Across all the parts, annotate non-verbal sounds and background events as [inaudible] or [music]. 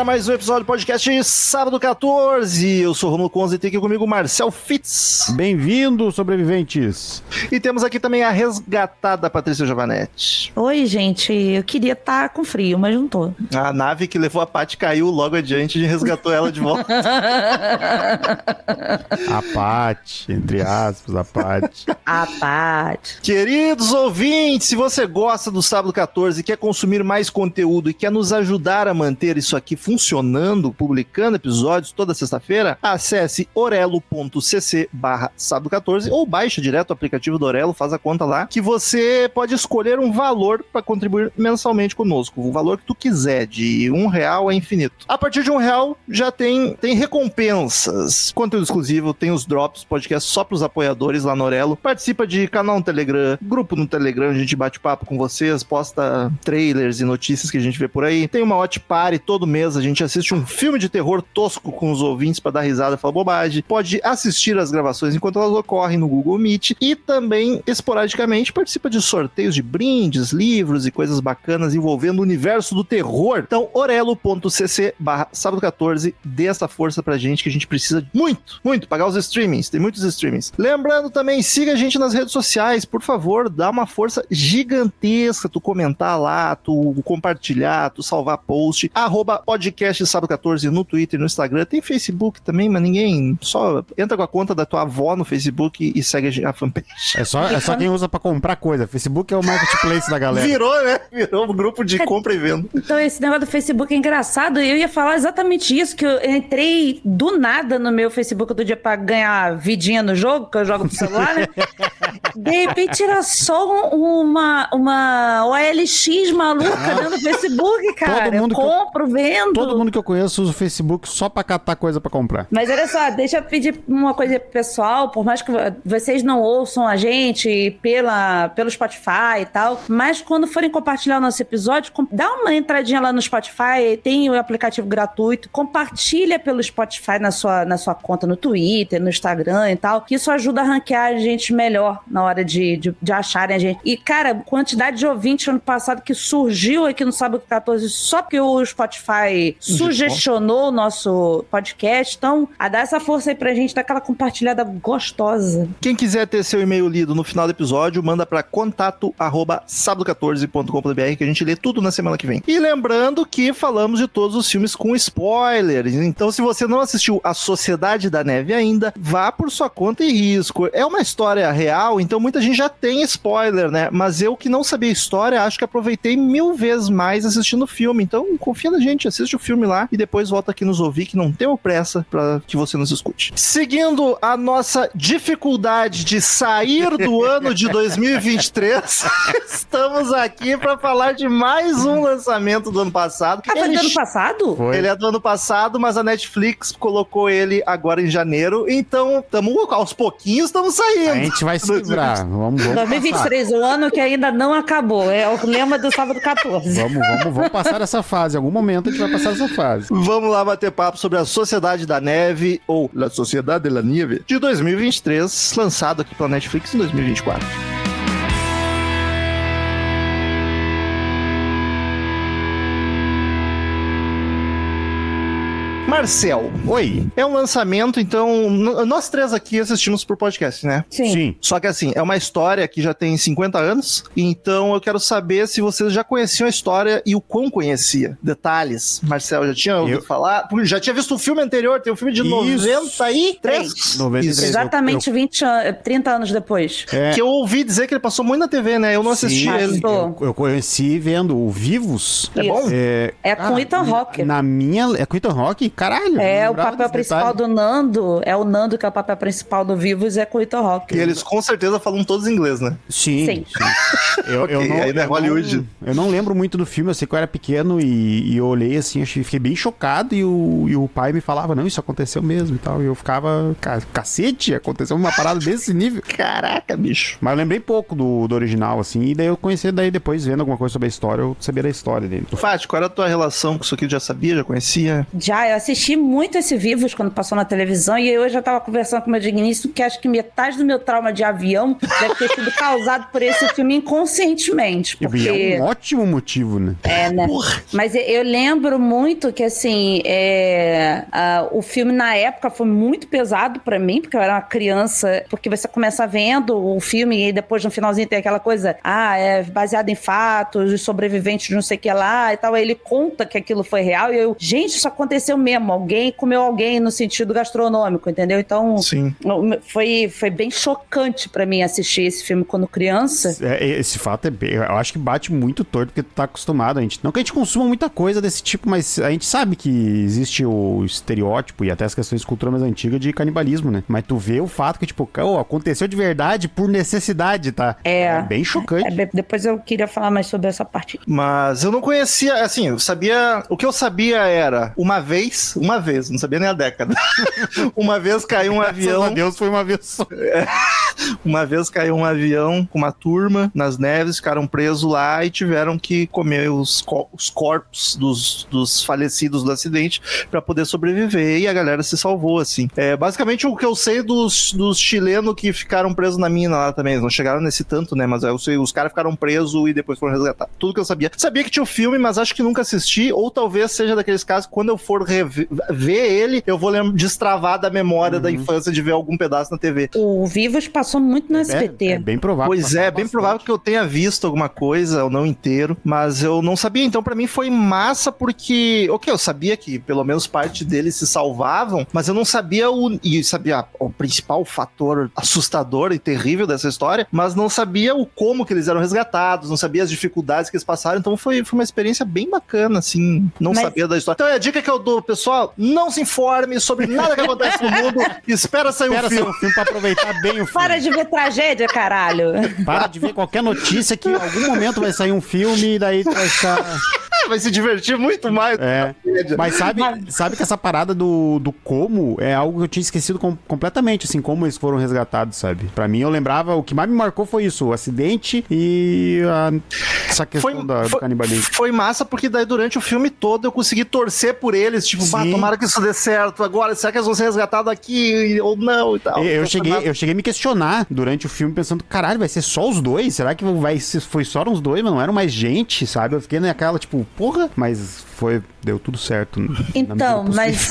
Agora mais um episódio do podcast Sábado 14. Eu sou o Romulo Conze e tem aqui comigo Marcel Fitz. Bem-vindo, sobreviventes. E temos aqui também a resgatada Patrícia Giovanetti. Oi, gente. Eu queria estar tá com frio, mas não tô. A nave que levou a Paty caiu logo adiante e resgatou ela de volta. [laughs] a Paty, entre aspas, a Paty. A Paty. Queridos ouvintes, se você gosta do Sábado 14 e quer consumir mais conteúdo e quer nos ajudar a manter isso aqui aqui funcionando, publicando episódios toda sexta-feira, acesse orelo.cc barra sábado 14 ou baixa direto o aplicativo do Orelo, faz a conta lá, que você pode escolher um valor para contribuir mensalmente conosco, o valor que tu quiser, de um real é infinito. A partir de um real já tem, tem recompensas, conteúdo exclusivo, tem os drops, podcast só para os apoiadores lá no Orelo, participa de canal no Telegram, grupo no Telegram, a gente bate papo com vocês, posta trailers e notícias que a gente vê por aí, tem uma watch party todo mês a gente assiste um filme de terror tosco com os ouvintes para dar risada e falar bobagem. Pode assistir as gravações enquanto elas ocorrem no Google Meet e também, esporadicamente, participa de sorteios de brindes, livros e coisas bacanas envolvendo o universo do terror. Então, orelo.cc barra sábado 14, dê essa força pra gente que a gente precisa muito, muito, pagar os streamings, tem muitos streamings. Lembrando também, siga a gente nas redes sociais, por favor, dá uma força gigantesca tu comentar lá, tu compartilhar, tu salvar post, arroba podcast Sábado 14 no Twitter, no Instagram. Tem Facebook também, mas ninguém. Só entra com a conta da tua avó no Facebook e segue a fanpage. É só, é só quem usa pra comprar coisa. Facebook é o marketplace da galera. Virou, né? Virou um grupo de é, compra e venda. Então, esse negócio do Facebook é engraçado. Eu ia falar exatamente isso, que eu entrei do nada no meu Facebook do dia pra ganhar vidinha no jogo, que eu jogo pro celular, né? [laughs] De repente era só uma, uma OLX maluca dentro do Facebook, cara. Todo mundo eu compro, vendo vendo. Todo mundo que eu conheço usa o Facebook só pra catar coisa pra comprar. Mas olha só, deixa eu pedir uma coisa pessoal, por mais que vocês não ouçam a gente pela, pelo Spotify e tal, mas quando forem compartilhar o nosso episódio, dá uma entradinha lá no Spotify, tem o aplicativo gratuito, compartilha pelo Spotify na sua, na sua conta no Twitter, no Instagram e tal, que isso ajuda a ranquear a gente melhor na hora de, de, de acharem a gente. E, cara, quantidade de ouvintes ano passado que surgiu aqui no Sábado 14 só porque o Spotify sugestionou o nosso podcast. Então, a dar essa força aí pra gente, dar aquela compartilhada gostosa. Quem quiser ter seu e-mail lido no final do episódio, manda para contato arroba sábado14.com.br que a gente lê tudo na semana que vem. E lembrando que falamos de todos os filmes com spoilers. Então, se você não assistiu A Sociedade da Neve ainda, vá por sua conta e risco. É uma história real, então muita gente já tem spoiler, né? Mas eu que não sabia história, acho que aproveitei mil vezes mais assistindo o filme. Então, confia na gente, assiste o filme lá e depois volta aqui nos ouvir, que não tem pressa para que você nos escute. Seguindo a nossa dificuldade de sair do ano de 2023, estamos aqui para falar de mais um lançamento do ano passado. Ah, foi do ano passado? Foi. Ele é do ano passado, mas a Netflix colocou ele agora em janeiro, então estamos aos pouquinhos estamos saindo. A gente vai se livrar. [laughs] Vamos, vamos 2023, o ano que ainda não acabou. É o lema do sábado 14. Vamos, vamos, vamos passar essa fase. Em algum momento a gente vai passar essa fase. Vamos lá bater papo sobre a Sociedade da Neve, ou La Sociedade de la Nieve, de 2023, lançado aqui pela Netflix em 2024. Marcel. Oi. É um lançamento, então. Nós três aqui assistimos por podcast, né? Sim. Sim. Só que assim, é uma história que já tem 50 anos. Então eu quero saber se vocês já conheciam a história e o quão conhecia. Detalhes. Marcel, já tinha ouvido eu... falar? Já tinha visto o filme anterior, tem um filme de Isso. 93. 93. Exatamente eu, eu... 20 an 30 anos depois. É... Que eu ouvi dizer que ele passou muito na TV, né? Eu não assisti Sim, ele. Eu, eu, conheci vendo o Vivos. É bom? É, é com ah, Ethan Hawke. Na minha. É com Ethan Hawke? Caralho. eu É, não o papel principal detalhe. do Nando, é o Nando que é o papel principal do Vivos, é com o Ethan Hawke. E eles com certeza falam todos em inglês, né? Sim. Sim. sim. Eu, eu [laughs] Ok, não, ainda é eu Hollywood. Não, eu não lembro muito do filme, eu sei que eu era pequeno e, e eu olhei assim, achei, fiquei bem chocado e o, e o pai me falava, não, isso aconteceu mesmo e tal. E eu ficava, "Ca- cacete, aconteceu uma parada desse nível. [laughs] Caraca, bicho. Mas eu lembrei pouco do, do original, assim, e daí eu conheci, daí depois vendo alguma coisa sobre a história, eu sabia da história dele. Fati, qual era a tua relação com isso aqui? Já sabia, já conhecia? Já, eu assisti muito esse Vivos quando passou na televisão e eu já tava conversando com o meu digníssimo que acho que metade do meu trauma de avião deve ter sido causado por esse filme inconscientemente. E Porque... é um ótimo motivo, né? É, né? Mas eu- lembro muito que, assim, é, ah, o filme na época foi muito pesado pra mim, porque eu era uma criança. Porque você começa vendo o filme e depois no finalzinho tem aquela coisa, ah, é baseado em fatos, os sobreviventes de não sei o que lá e tal. Aí ele conta que aquilo foi real e eu, gente, isso aconteceu mesmo. Alguém comeu alguém no sentido gastronômico, entendeu? Então. Sim. Foi, foi bem chocante pra mim assistir esse filme quando criança. É, esse fato é bem, eu acho que bate muito torto porque tu tá acostumado. A gente, não que a gente consuma muita coisa desse tipo, mas a gente sabe que existe o estereótipo e até as questões de cultura mais antiga de canibalismo, né? Mas tu vê o fato que, tipo, oh, aconteceu de verdade por necessidade, tá? É. bem chocante. É, de- depois eu queria falar mais sobre essa parte. Mas eu não conhecia, assim, eu sabia. O que eu sabia era uma vez, uma vez, não sabia nem a década. [laughs] uma vez caiu um Graças avião. a Deus foi uma vez só. Uma vez caiu um avião com uma turma nas neves, ficaram presos lá e tiveram que comer os, co- os corpos dos, dos falecidos do acidente para poder sobreviver e a galera se salvou, assim. É, basicamente o que eu sei dos, dos chilenos que ficaram presos na mina lá também, eles não chegaram nesse tanto, né? Mas eu sei, os caras ficaram presos e depois foram resgatados. Tudo que eu sabia. Sabia que tinha o filme, mas acho que nunca assisti, ou talvez seja daqueles casos quando eu for rever, ver ele, eu vou lembrar, destravar da memória da infância de ver algum pedaço na TV. O Vivos passou muito no É, SBT. é bem provável. Pois é, bem bastante. provável que eu tenha visto alguma coisa, ou não inteiro, mas eu não sabia. Então, pra mim foi massa porque, ok, eu sabia que pelo menos parte deles se salvavam, mas eu não sabia o e sabia o principal fator assustador e terrível dessa história, mas não sabia o como que eles eram resgatados, não sabia as dificuldades que eles passaram. Então foi, foi uma experiência bem bacana, assim, não Mas- sabia da história. Então, a dica que eu dou, pessoal, não se informe sobre nada que acontece no mundo, espera sair Espera um sair filme. o filme pra aproveitar bem o filme. Para de ver tragédia, caralho. Para de ver qualquer notícia que em algum momento vai sair um filme e daí tu vai ficar. Vai se divertir muito mais. É. Mas sabe, sabe que essa parada do, do como é algo que eu tinha esquecido com- completamente, assim, como eles foram resgatados, sabe? Pra mim, eu lembrava, o que mais me marcou foi isso, o acidente e a- essa questão Foi, da, do foi, canibalismo. foi massa porque daí durante o filme todo eu consegui torcer por eles, tipo, bah, tomara que isso dê certo agora, será que eles vão ser resgatados aqui ou não e tal. Eu, eu cheguei, eu cheguei a me questionar durante o filme, pensando, caralho, vai ser só os dois? Será que vai foi só os dois, mas não eram mais gente, sabe? Eu fiquei naquela, tipo, porra, mas foi, deu tudo certo. Então, mas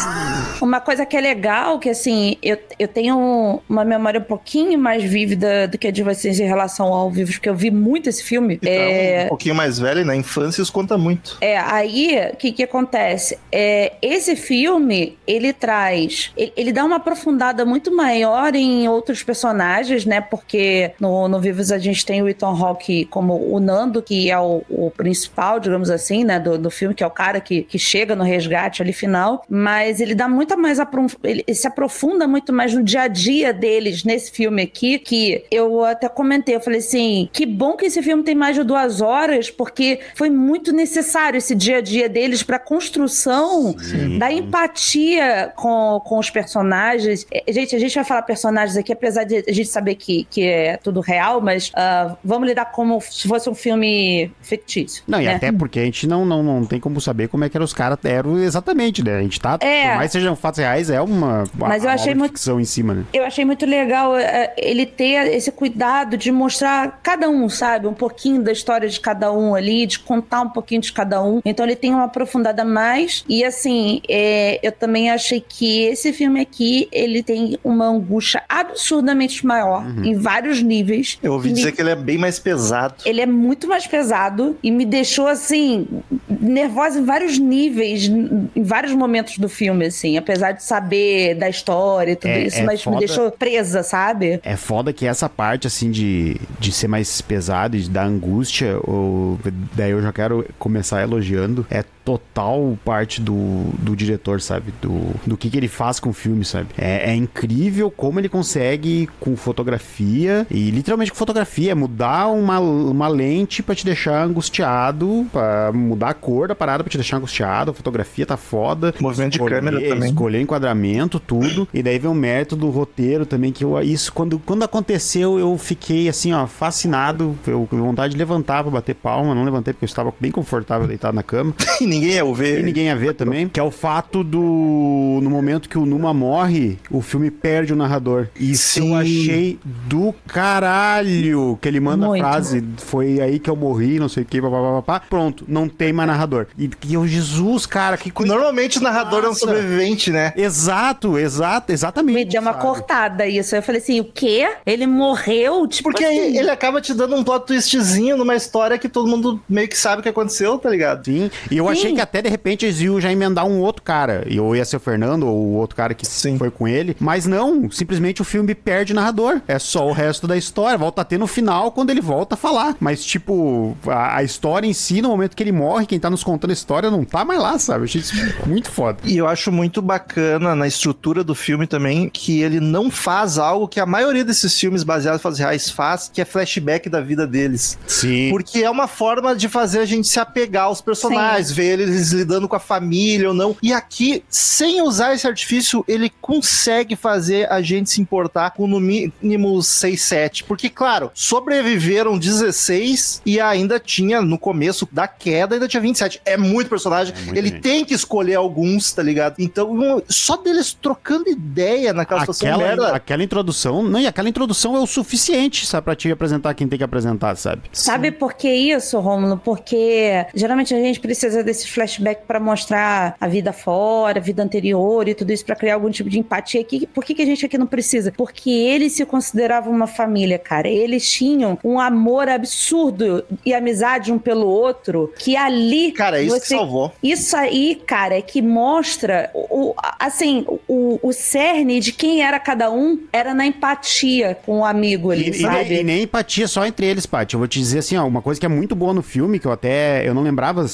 uma coisa que é legal, que assim, eu, eu tenho uma memória um pouquinho mais vívida do que a de vocês em relação ao Vivos, porque eu vi muito esse filme. Então, É, um pouquinho mais velho, na infância isso conta muito. É, aí, o que que acontece? É, esse filme, ele traz... Ele, ele dá uma aprofundada muito maior em outros personagens, né? Porque no, no Vivos a gente tem o Ethan Hawke como o Nando, que é o, o principal, digamos assim, né? Do, do filme, que é o cara que, que chega no resgate ali final. Mas ele dá muita mais... Ele, se aprofunda muito mais no dia a dia deles nesse filme aqui, que eu até comentei, eu falei assim, que bom que esse filme tem mais de duas horas, porque foi muito necessário esse dia a dia deles para construção da empatia com, com os personagens. É, Gente, a gente vai falar personagens aqui, apesar de a gente saber que, que é tudo real, mas ah, vamos lidar como se fosse um filme fictício. Não, e né? até porque a gente não, não, não tem como saber como é que eram os caras eram exatamente, né? A gente tá, É. por mais sejam fatos reais, é uma, Mas eu uma achei obra de muito- ficção em cima, né? Eu achei muito legal eh, ele ter esse cuidado de mostrar cada um, sabe? Um pouquinho da história de cada um ali, de contar um pouquinho de cada um. Então ele tem uma aprofundada a mais. E assim, eh, eu também achei que esse filme aqui, ele tem uma angústia absurdamente maior, em vários níveis. Eu ouvi que me- dizer que ele é bem mais pesado. ele é muito mais pesado e me deixou assim nervosa em vários níveis, em vários momentos do filme, assim, apesar de saber da história e tudo É- isso, é mas foda. me deixou presa, sabe? É foda que essa parte, assim, de, de ser mais pesado e de dar angústia, ou, daí eu já quero começar elogiando, é total parte do, do diretor, sabe? Do, do que, que ele faz com o filme, sabe? É, é incrível como ele consegue, com fotografia, e literalmente com fotografia, mudar uma, uma lente para te deixar angustiado, para mudar a cor da parada pra te deixar angustiado, a fotografia tá foda. Movimento de câmera também. Escolher enquadramento, tudo. E daí vem o mérito do roteiro também, que eu, isso, quando, quando aconteceu, eu fiquei assim, ó, fascinado. Eu com vontade de levantar pra bater palma, não levantei porque eu estava bem confortável deitado na cama. [laughs] e ninguém ia ver. E ninguém ia ver também. Que é o fato do. No momento que o Numa morre, o filme perde o narrador. Isso Sim. eu achei do caralho. Que ele manda Muito. a frase: Foi aí que eu morri, não sei o que, papapá. Pronto, não tem mais narrador. E, e eu, Jesus, cara, que coisa. Normalmente o narrador é um Nossa. sobrevivente, né? Exato, exato, exatamente. Me deu uma sabe? cortada isso. Eu falei assim, o quê? Ele morreu? Tipo Porque assim, ele acaba te dando um plot twistzinho numa história que todo mundo meio que sabe o que aconteceu, tá ligado? Sim, e eu Sim. Achei que até de repente eles iam já emendar um outro cara. E ou ia ser o Fernando ou o outro cara que Sim. foi com ele. Mas não, simplesmente o filme perde narrador. É só o resto da história. Volta a ter no final quando ele volta a falar. Mas, tipo, a, a história em si, no momento que ele morre, quem tá nos contando a história não tá mais lá, sabe? Eu achei isso muito foda. E eu acho muito bacana na estrutura do filme também que ele não faz algo que a maioria desses filmes baseados em fatos reais faz, que é flashback da vida deles. Sim. Porque é uma forma de fazer a gente se apegar aos personagens, ver eles lidando com a família ou não. E aqui, sem usar esse artifício, ele consegue fazer a gente se importar com no mínimo 6, 7. Porque, claro, sobreviveram 16 e ainda tinha, no começo da queda, ainda tinha 27. É muito personagem. É muita ele gente. tem que escolher alguns, tá ligado? Então, um- só deles trocando ideia naquela situação Aquela, merda. aquela introdução, não, e aquela introdução é o suficiente, sabe, pra te apresentar quem tem que apresentar, sabe? Sabe por que isso, Rômulo? Porque geralmente a gente precisa desse flashback pra mostrar a vida fora, a vida anterior e tudo isso pra criar algum tipo de empatia. Que- Por que, que a gente aqui não precisa? Porque eles se consideravam uma família, cara. Eles tinham um amor absurdo e amizade um pelo outro que ali. Cara, é isso que você- salvou. Isso aí, cara, é que mostra o, assim, o, o cerne de quem era cada um era na empatia com o amigo ali, E, e, sabe? nem- e nem empatia só entre eles, Paty. Eu vou te dizer assim, ó, uma coisa que é muito boa no filme, que eu até eu não lembrava,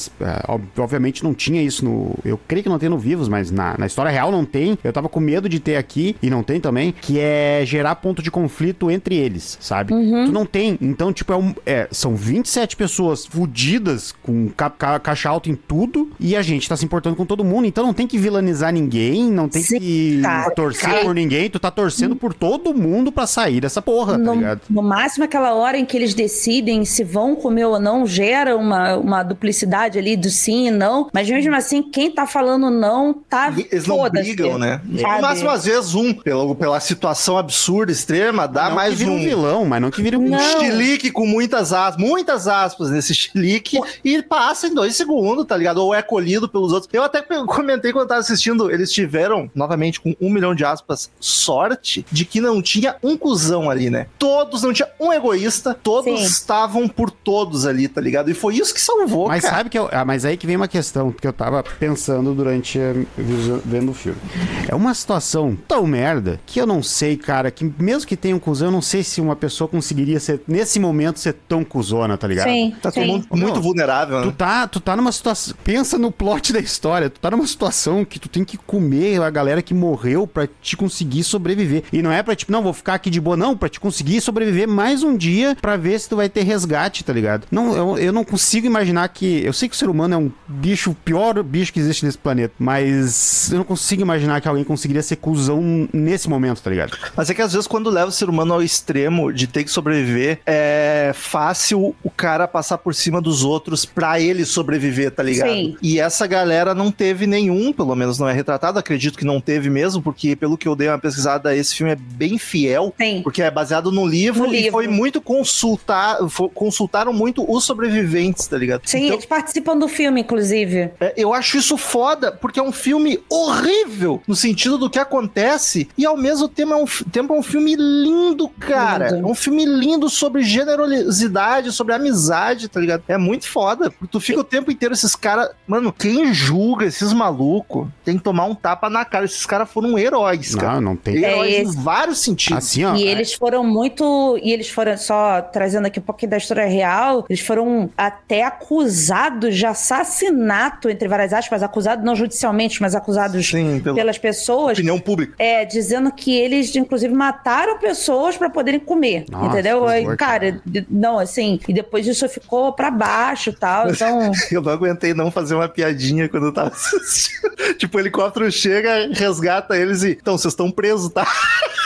ob- obviamente não tinha isso no. Eu creio que não tem no Vivos, mas na, na história real não tem. Eu tava com medo de ter aqui, e não tem também, que é gerar ponto de conflito entre eles, sabe? Tu não tem. Então, tipo, é um- é, são 27 pessoas fudidas com ca- ca- caixa alta em tudo, e a gente tá se importando com todo mundo, então não tem que vilanizar ninguém, não tem Sim, que cara. torcer Cara. por ninguém, tu tá torcendo por todo mundo pra sair dessa porra, tá No, ligado? no máximo, aquela hora em que eles decidem se vão comer ou não, gera uma, uma duplicidade ali do sim e não. Mas mesmo assim, quem tá falando não tá. Eles não brigam, né? No máximo, às vezes, um, pela, pela situação absurda, extrema, dá não mais que vira um um. vilão, mas não que vira um Não. Chilique com muitas aspas, muitas aspas nesse chilique e passa em dois segundos, tá ligado? Ou é colhido pelos outros. Eu até comentei quando eu tava assistindo, eles tiveram, novamente, com um milhão de aspas, sorte de que não tinha um cuzão ali, né? Todos, não tinha um egoísta, todos Sim. estavam por todos ali, tá ligado? E foi isso que salvou, Mas cara. sabe que eu, ah, mas aí que vem uma questão que eu tava pensando durante vendo o filme. É uma situação tão merda que eu não sei, cara, que mesmo que tenha um cuzão, eu não sei se uma pessoa conseguiria ser nesse momento ser tão cuzona, tá ligado? Sim, Tá todo sim. mundo muito Não. vulnerável, Tu né? tá, tu tá numa situação. Pensa no plot da história. Tu tá numa situação que tu tem que comer a galera que morreu pra te conseguir sobreviver. E não é pra tipo, não, vou ficar aqui de boa, não, pra te conseguir sobreviver mais um dia pra ver se tu vai ter resgate, tá ligado? Não, eu, eu não consigo imaginar que. Eu sei que o ser humano é um bicho, o pior bicho que existe nesse planeta, mas eu não consigo imaginar que alguém conseguiria ser cuzão nesse momento, tá ligado? Mas é que às vezes quando leva o ser humano ao extremo de ter que sobreviver, é fácil o cara passar por cima dos outros pra ele sobreviver, tá ligado? Sim. E essa galera não teve nenhum, pelo menos não é retratado, acredito que não teve mesmo, porque pelo que eu dei uma pesquisada, esse filme é bem fiel. Sim. Porque é baseado no livro, No e livro. foi muito consultar, consultaram muito os sobreviventes, tá ligado? Sim, Então, eles participam do filme, inclusive. É, eu acho isso foda, porque é um filme horrível no sentido do que acontece, e ao mesmo tempo é um, tempo é um filme lindo, cara. Lindo. É um filme lindo sobre generosidade, sobre amizade, tá ligado? É muito foda. porque Tu fica o tempo inteiro esses caras. Mano, quem julga esses malucos tem tomar um tapa na cara. Esses caras foram heróis, cara. Não, não tem. Heróis É em esse. vários sentidos. Assim, ó. E eles foram muito. E eles foram, só trazendo aqui um pouquinho da história real, eles foram até acusados de assassinato, entre várias aspas, acusados não judicialmente, mas acusados Sim, pela pelas pessoas. opinião pública. É, dizendo que eles, inclusive, mataram pessoas pra poderem comer. Nossa, entendeu? Aí, cara, não, assim, e depois disso ficou pra baixo e tal. [laughs] Então. Eu não aguentei não fazer uma piadinha quando eu tava assistindo. [laughs] tipo, o helicóptero chega, resgata eles e. Então, vocês estão presos, tá? [laughs]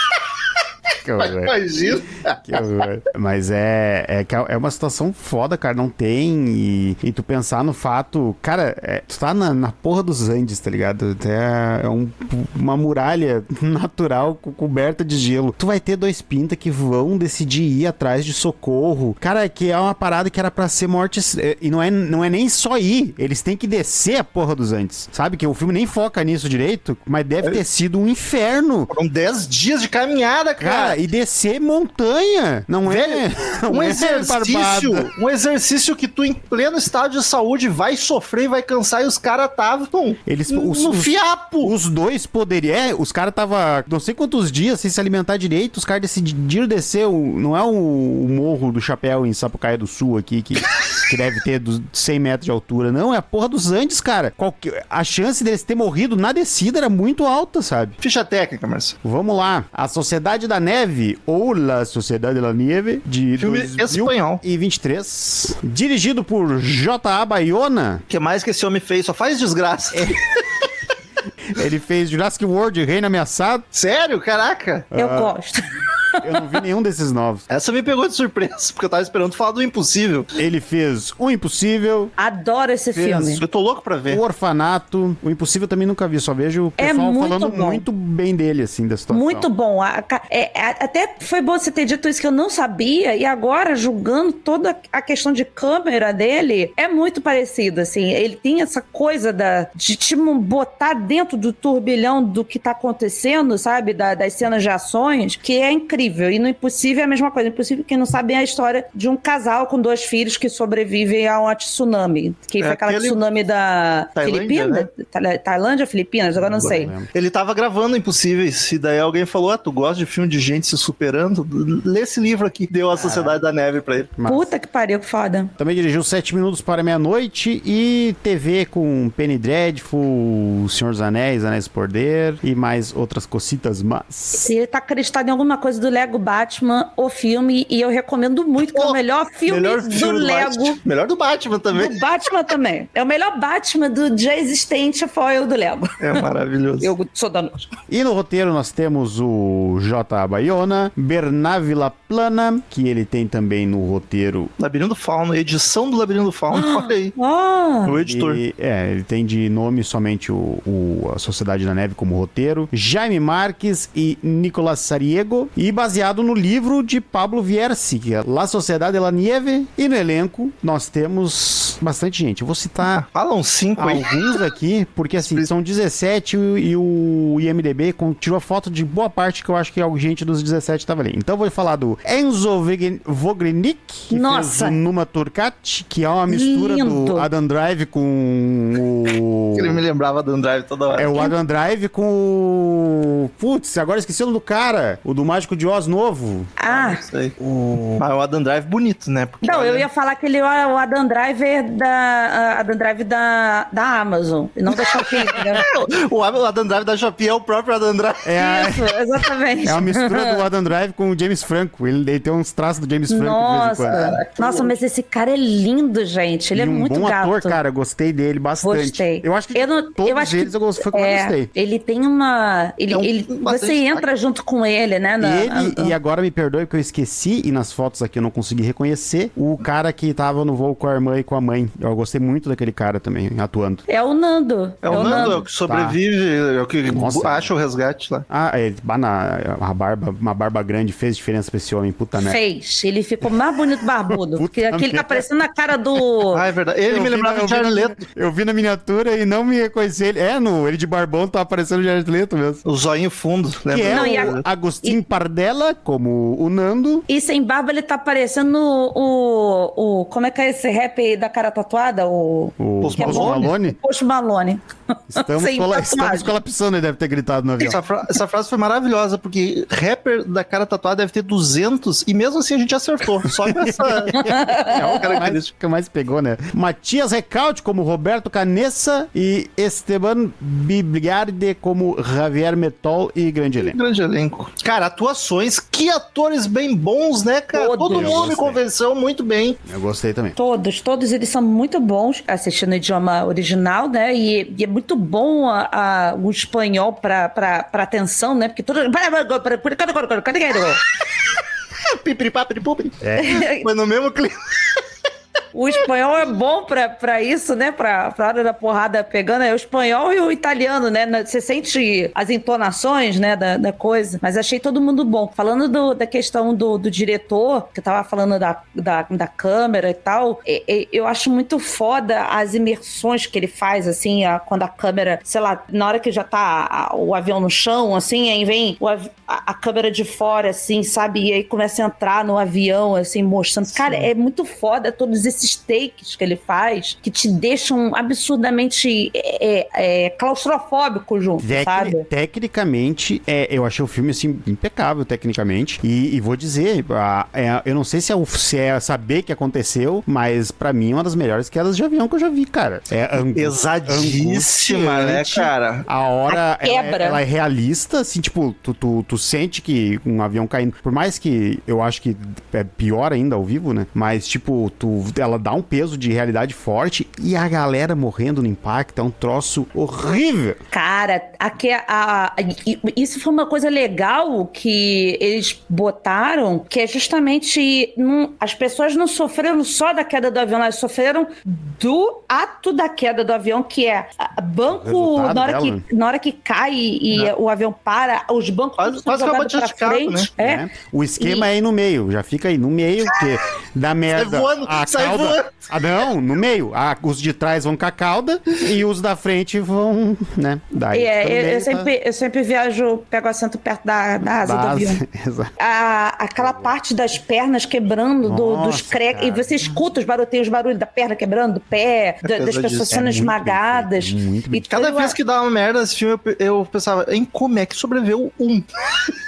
[laughs] Que horror. Imagina. Que horror. Mas é, é, é uma situação foda, cara. Não tem. E, e tu pensar no fato. Cara, é, tu tá na, na porra dos Andes, tá ligado? É, é um- uma muralha [laughs] natural co- coberta de gelo. Tu vai ter dois pinta que vão decidir ir atrás de socorro. Cara, que é uma parada que era pra ser morte. é, E não é, não é nem só ir. Eles têm que descer a porra dos Andes. Sabe? Que o filme nem foca nisso direito. Mas deve ter sido um inferno. Foram 10 dias de caminhada, cara. Cara, e descer montanha. Não é. [laughs] Não um é exercício, barbada. um exercício que tu em pleno estado de saúde vai sofrer, vai cansar e os caras estavam Eles- no os- os- fiapo. Os dois poderiam. É, os caras tava não sei quantos dias sem se alimentar direito. Os caras decidiram descer. O, não é o, o morro do chapéu em Sapucaia do Sul aqui, que, [laughs] que deve ter dos 100 metros de altura. Não, é a porra dos Andes, cara. Qualquer, a chance deles ter morrido na descida era muito alta, sabe? Ficha técnica, Marcelo. Vamos lá. A Sociedade da Neve, ou La Sociedade da Neve, de Filme espanhol. 2023. Dirigido por J.A. Bayona. O que mais que esse homem fez? Só faz desgraça. É. [laughs] Ele fez Jurassic World, Reino Ameaçado. Sério? Caraca. Eu gosto. Eu não vi nenhum desses novos. Essa me pegou de surpresa, porque eu tava esperando falar do impossível. Ele fez O Impossível, Adoro esse filme. Eu tô louco pra ver. O Orfanato. O Impossível também nunca vi, só vejo o É pessoal muito falando bom. muito bem dele, assim, da situação. Muito bom. A- é, a- até foi bom você ter dito isso que eu não sabia, e agora, julgando toda a questão de câmera dele, é muito parecido, assim. Ele tem essa coisa da, de te botar dentro do turbilhão do que tá acontecendo, sabe? Da- das cenas de ações, que é incrível. E no Impossível é a mesma coisa. Impossível, quem não sabe, é a história de um casal com dois filhos que sobrevivem a um tsunami. Que É foi aquela aquele- tsunami da Tailândia, Filipina? né? Ta- Tailândia Filipinas? Agora não sei. lembro. Ele tava gravando Impossíveis, e daí alguém falou: Ah, tu gosta de filme de gente se superando? Lê esse livro aqui. Deu a Sociedade da Neve pra ele. Massa. Puta que pariu, que foda. Também dirigiu Sete Minutos para Meia-Noite e TV com Penny Dreadful, Senhor dos Anéis, Anéis do Poder e mais outras cocitas mas. Se ele tá acreditado em alguma coisa do Lego Batman, o filme, e eu recomendo muito, que é o Oh, melhor filme Melhor do filme do Lego. Batman. Melhor do Batman também. Do Batman também. É o melhor Batman do já existente, foi o do Lego. É maravilhoso. Eu sou da noite. E no roteiro nós temos o J. Bayona, Bernávila Plana, que ele tem também no roteiro. Labirinto do Fauno, edição do Labirinto do Fauno. Olha aí. Ah, O editor. E, é, ele tem de nome somente o, o- a Sociedade da Neve como roteiro. Jaime Marques e Nicolas Sariego. E baseado no livro de Pablo Vierci, que é La Sociedade de la Nieve. E no elenco nós temos bastante gente. Eu vou citar Fala uns cinco aí. alguns aqui, porque assim, são 17 e o- IMDB tirou a foto de boa parte que eu acho que a gente dos 17 tava ali. Então eu vou falar do Enzo Vog- Vogrinik, que Nossa. fez o Numa Turcat, que é uma mistura Lindo. do Adam Drive com o... [laughs] Ele me lembrava do Drive toda hora. É o Adam Drive com o... Putz, agora esqueci o nome do cara. O do Mágico de Oz novo. ah. Isso aí. O... Mas o Adam Drive bonito, né? Porque, Não, eu olha, ia falar que ele é o Adam Driver da, Adam Drive da, da Amazon, e não da Shopee. [laughs] entendeu? O Adam Drive da Shopee é o próprio Adam Drive. É, a- Isso, exatamente. é uma mistura do Adam Drive com o James Franco. Ele, ele tem uns traços do James Franco de vez em quando. Nossa, nossa, mas esse cara é lindo, gente. Ele e é um muito bom gato. ator, cara. Gostei dele bastante. Gostei. Eu acho que Eu não- todos eu acho que- eles eu gost- foi como eu É, gostei. ele tem uma. Ele, É um- ele, você entra junto com ele, né? na- Ele, na- e agora me perdoe porque eu esqueci, e nas fotos aqui eu não consegui reconhecer, o cara que tava no voo com a irmã e com a mãe. Eu gostei muito daquele cara também, atuando. É o Nando. É o Nando, é o que sobrevive, é o que Nossa. acha o resgate lá. Ah, ele, bah, na, a barba, uma barba grande fez diferença pra esse homem, puta merda. Fez. Ele ficou mais bonito barbudo. [laughs] porque aquele tá parecendo a cara do. Ah, é verdade. Ele Eu me lembrava de vi Jared na- Leto. Eu vi na miniatura e não me reconheci ele. É, no, ele de barbão tá aparecendo o Jared Leto mesmo. O zoinho fundo, Que lembra? é Não, e o a- Agostinho Pardella Vilela, como o Nando. E sem barba ele tá parecendo o, o. Como é que é esse rap aí da cara tatuada? O. O Post é Post bom? Malone. Post Malone. Estamos, [laughs] Sem cola- estamos colapsando, ele deve ter gritado no avião. Essa, fra- essa frase foi maravilhosa, porque rapper da cara tatuada deve ter 200 e mesmo assim a gente acertou. Só com essa [laughs] É o cara mais, característica. que mais pegou, né? Matias Recalde como Roberto Canessa e Esteban Bibliarde como Javier Metol e grande elenco. Grande elenco. Cara, atuações, que atores bem bons, né, cara? Todos. Todo mundo me convenceu muito bem. Eu gostei também. Todos, todos eles são muito bons assistindo o idioma original, né? E, e é muito bom a, a- o espanhol pra, pra, pra atenção, né? Porque todo. Pipiripá, piripupiri. É. Foi no mesmo clima. O espanhol é bom pra, pra isso, né? Pra, pra hora da porrada pegando. É o espanhol e o italiano, né? Você sente as entonações, né? Da, da coisa. Mas achei todo mundo bom. Falando do- da questão do, do diretor, que eu tava falando da, da, da câmera e tal, e- e- eu acho muito foda as imersões que ele faz, assim, a- quando a câmera, sei lá, na hora que já tá a- o avião no chão, assim, aí vem o a, a câmera de fora, assim, sabe? E aí começa a entrar no avião, assim, mostrando. Cara, é muito foda todos esses takes que ele faz que te deixam absurdamente é, é, claustrofóbico junto, Tecni- sabe? Tecnicamente, é, eu achei o filme assim impecável tecnicamente e, e vou dizer, a- é, eu não sei se é, o- se é saber que aconteceu, mas pra mim é uma das melhores quedas de avião que eu já vi, cara. É Pesadíssima, né, cara? A hora A ela é- quebra. Ela, é realista, assim, tipo, tu, tu, tu sente que um avião caindo, por mais que eu acho que é pior ainda ao vivo, né? Mas, tipo, tu, ela dá um peso de realidade forte e a galera morrendo no impacto é um troço horrível. Cara, aqui a, a- i- isso foi uma coisa legal que eles botaram, que é justamente não- as pessoas não sofreram só da queda do avião, elas sofreram do ato da queda do avião, que é a- banco na hora, dela, né? que, na hora que cai e o avião para, os bancos Quase- quase é jogados pra frente. É. né? O esquema é ir no meio, já fica aí no meio, porque dá merda. voando, a sai cauda. Ah, não, no meio. Ah, os de trás vão com a cauda e os da frente vão, né? Daí É, eu, eu tá? sempre, eu sempre viajo, pego assento perto da, da asa do Base. avião. [laughs] Exato. A- aquela parte das pernas quebrando, do- dos Nossa, crecos. E você escuta os barulhos, tem os barulhos da perna quebrando, do pé, da- das pessoas sendo É muito esmagadas. muito bem E Cada vez é- que dá uma merda nesse filme, eu, eu pensava, em como é que sobreviveu um?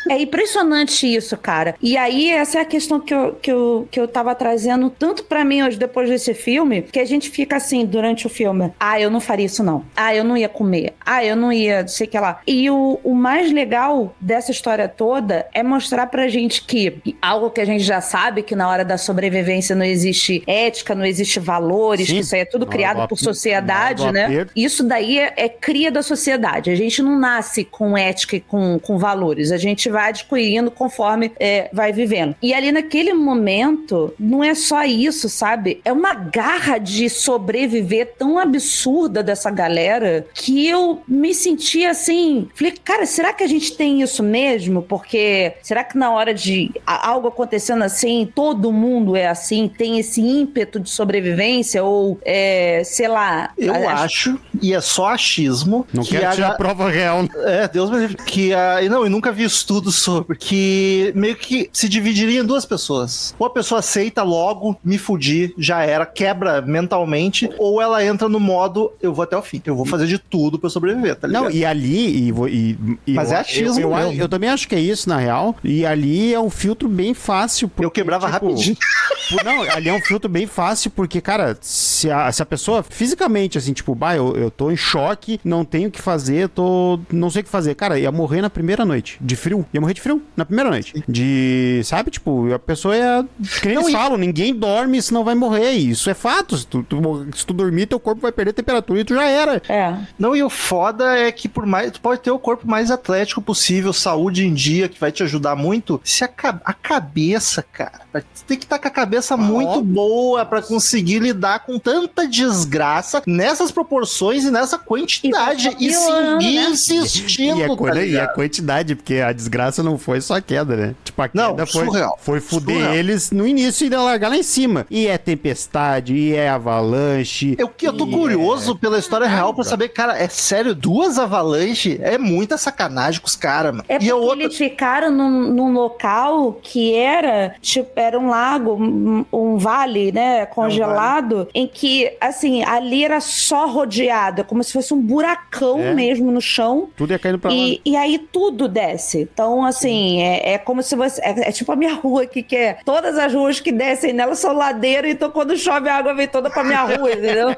É impressionante isso, cara. E aí, essa é a questão que eu, que eu, que eu tava trazendo tanto pra mim hoje, depois desse filme, que a gente fica assim, durante o filme. Ah, eu não faria isso, não. Ah, eu não ia comer. Ah, eu não ia, sei o que lá. E o, o mais legal dessa história toda é mostrar pra gente que algo que a gente já sabe, que na hora da sobrevivência não existe ética, não existe valores, Sim. que isso aí é tudo criado do por sociedade, né? Isso daí é, é cria da sociedade. A gente não nasce com ética e com, com valores. A gente vai adquirindo conforme é, vai vivendo. E ali naquele momento, não é só isso, sabe? É uma garra de sobreviver tão absurda dessa galera que eu me senti assim. Falei, cara, será que a gente tem isso mesmo? Porque será que na hora de algo acontecendo assim, todo mundo é assim? Tem esse ímpeto de sobrevivência? Ou, é, sei lá. Eu a- acho, e é só achismo, Não que quero tirar a prova real. É, Deus me livre. Que a. Não, eu nunca vi estudo sobre. Que meio que se dividiria em duas pessoas. Ou a pessoa aceita logo, me fudi, já era, quebra mentalmente. Ou ela entra no modo, eu vou até o fim. Eu vou fazer de tudo pra eu sobreviver, tá ligado? Não, e ali, e, e- e Mas eu, é achismo eu, eu, eu também acho que é isso, na real. E ali é um filtro bem fácil. porque, Eu quebrava tipo, rapidinho. [laughs] Não, ali é um filtro bem fácil, porque, cara, se a, se a pessoa fisicamente, assim, tipo, bah, eu, eu tô em choque, não tenho o que fazer, tô. não sei o que fazer. Cara, ia morrer na primeira noite, de frio. Ia morrer de frio na primeira noite. De. Sabe, tipo, a pessoa ia. Que nem Não, eles e- falam, ninguém dorme senão vai morrer. E Isso é fato. Se tu, tu se tu dormir, teu corpo vai perder temperatura e tu já era. É. Não, e o foda é que por mais. Tu pode ter o corpo mais atlético possível, saúde em dia, que vai te ajudar muito. Se a, a cabeça, cara. Tu tem que estar com a cabeça muito boa pra conseguir lidar com tanta desgraça nessas proporções e nessa quantidade. E E, vai piorando, seguir né? insistindo. E a, tá coisa- e a ligado? quantidade, porque a desgraça não foi só a queda, né? Tipo, a Não, queda foi, surreal. foi fuder Surreal. eles no início e largar lá em cima. E é tempestade, e é avalanche. Eu, eu tô curioso é- pela história real pra saber, cara, é sério, duas avalanches? É muita sacanagem com os caras, mano. É e porque a outra. eles ficaram num, num local que era, tipo, era um lago, um, um vale, né, congelado, em que, assim, ali era só rodeado, como se fosse um buracão É. mesmo no chão. Tudo ia caindo pra lá. E, e aí tudo desce. Então, assim, é, é como se você. É, é tipo a minha rua aqui, que é. Todas as ruas que descem nela são ladeira, então quando chove a água vem toda pra minha rua, [laughs] entendeu?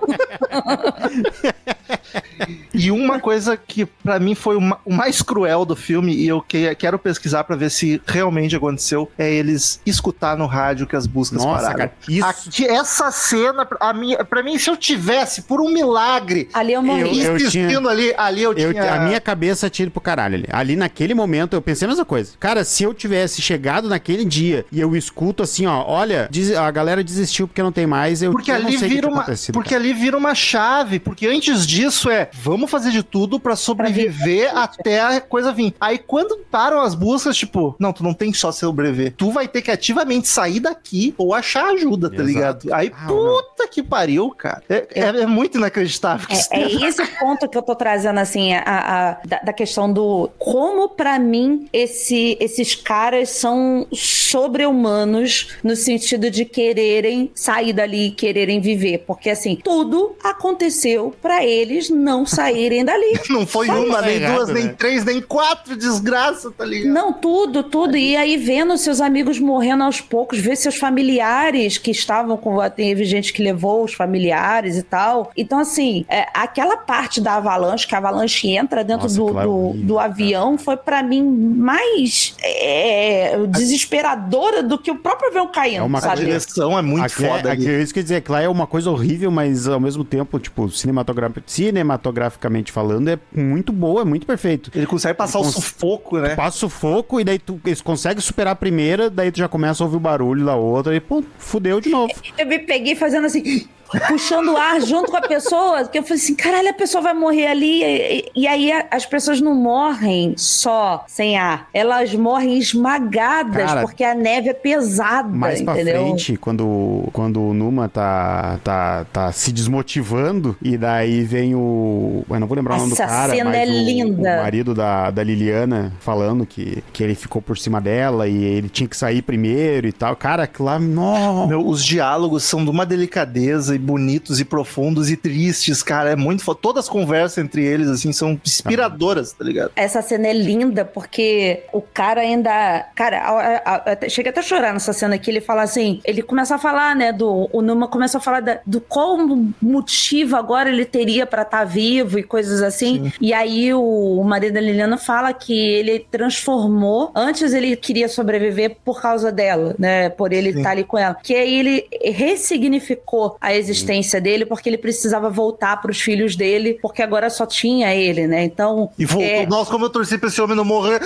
E uma coisa que pra mim foi o ma- o mais cruel do filme, e eu que- quero pesquisar pra ver se realmente aconteceu, é eles escutar no rádio que as buscas Nossa, pararam. cara, isso- Aqui, essa cena, a minha, pra mim, se eu tivesse, por um milagre, Ali eu morri. Eu- eu tinha- ali, ali eu Eu- tinha... a minha cabeça tira pro caralho ali. Ali naquele momento eu pensei a mesma coisa. Cara, se eu tivesse chegado naquele dia e eu escuto assim, ó, olha, diz- a galera desistiu porque não tem mais, eu, Porque eu não ali que vira tinha uma, porque cara. ali vira uma chave, porque antes disso é, vamos fazer de tudo pra sobreviver até a coisa vir. Aí quando param as buscas, tipo, não, tu não tem só sobreviver. Tu vai ter que ativamente sair daqui ou achar ajuda, tá Exato. ligado? Aí Ah, puta que pariu, cara. É, é- é muito inacreditável. que isso É, é esse ponto que eu tô trazendo, assim, a, a- da, da questão do como, pra mim, esse, esses caras são sobre-humanos no sentido de quererem sair dali e quererem viver. Porque, assim, tudo aconteceu pra eles não saírem dali. [laughs] Não foi Só uma, nem é errado, duas, nem né? três, nem quatro, desgraça, tá ligado? Não, tudo, tudo. E aí, vendo seus amigos morrendo aos poucos, ver seus familiares que estavam com. Teve gente que levou os familiares e tal. Então, assim, é, aquela parte da avalanche, que a avalanche entra dentro Nossa, do, é do, do avião, foi pra mim mais é, desesperadora do que o próprio avião caindo, É uma A sabe? direção é muito Aqui é- foda aqui, é isso que eu ia dizer, que lá é uma coisa horrível, mas ao mesmo tempo, tipo, cinematogra- cinematograficamente falando, é muito boa, é muito perfeito. Ele consegue passar Ele o cons- sufoco, né? Passa o sufoco e daí tu, eles conseguem superar a primeira, daí tu já começa a ouvir o barulho da outra e, pô, fudeu de novo. Eu me peguei fazendo assim, puxando o ar junto com a pessoa, que eu falei assim, caralho, a pessoa vai morrer ali. E, e aí as pessoas não morrem só sem ar, elas morrem esmagadas, Cara, porque a neve é pesada, Mais pra entendeu? frente, quando, quando o Numa tá, tá, tá se desmotivando, e daí vem o. Eu não vou lembrar o nome do Essa cara, cena mas é o, linda. o marido da, da Liliana falando que, que ele ficou por cima dela e ele tinha que sair primeiro e tal. Cara, aquilo lá. Nossa. Meu, os diálogos são de uma delicadeza e bonitos e profundos e tristes, cara. É muito foda. Todas as conversas entre eles, assim, são inspiradoras, tá ligado? Essa cena é linda porque o cara ainda. Cara, a- a- a- chega até a chorar nessa cena aqui. Ele fala assim: ele começa a falar, né? Do, o Numa começa a falar da- do qual motivo agora ele teria pra estar vivo e coisas assim. E aí o, o marido da Liliana fala que ele transformou. Antes ele queria sobreviver por causa dela, né? Por ele Sim. estar ali com ela. Que aí ele ressignificou a existência dele porque ele precisava voltar pros filhos dele, porque agora só tinha ele, né? Então. E voltou. é, Nossa, como eu torci pra esse homem não morrer.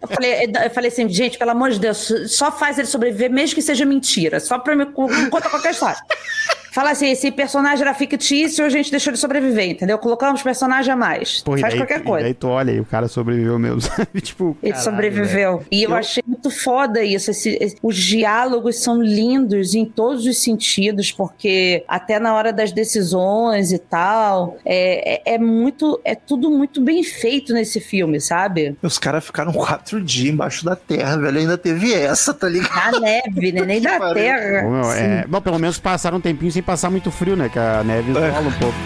eu falei, eu falei assim, gente, pelo amor de Deus, só faz ele sobreviver, mesmo que seja mentira. Só pra me con- conta qualquer história. Fala assim, esse personagem era fictício, a gente deixou ele sobreviver, entendeu? Colocamos personagem a mais. Pô, e faz daí- qualquer e coisa. daí tu olha e o cara sobreviveu mesmo, [laughs] sabe? Tipo. Ele caralho, sobreviveu. E eu, Eu- achei muito foda isso. esse- esse- os diálogos são lindos em todos os sentidos, porque até na hora das decisões e tal, é, é, é muito. É tudo muito bem feito nesse filme, sabe? Os caras ficaram quatro dias embaixo da terra, velho. Ainda teve essa, tá ligado? Na neve, né? Nem [laughs] da terra. Sim. é, bom, pelo menos passaram um tempinho sem passar muito frio, né? Que a neve É. rola um pouco.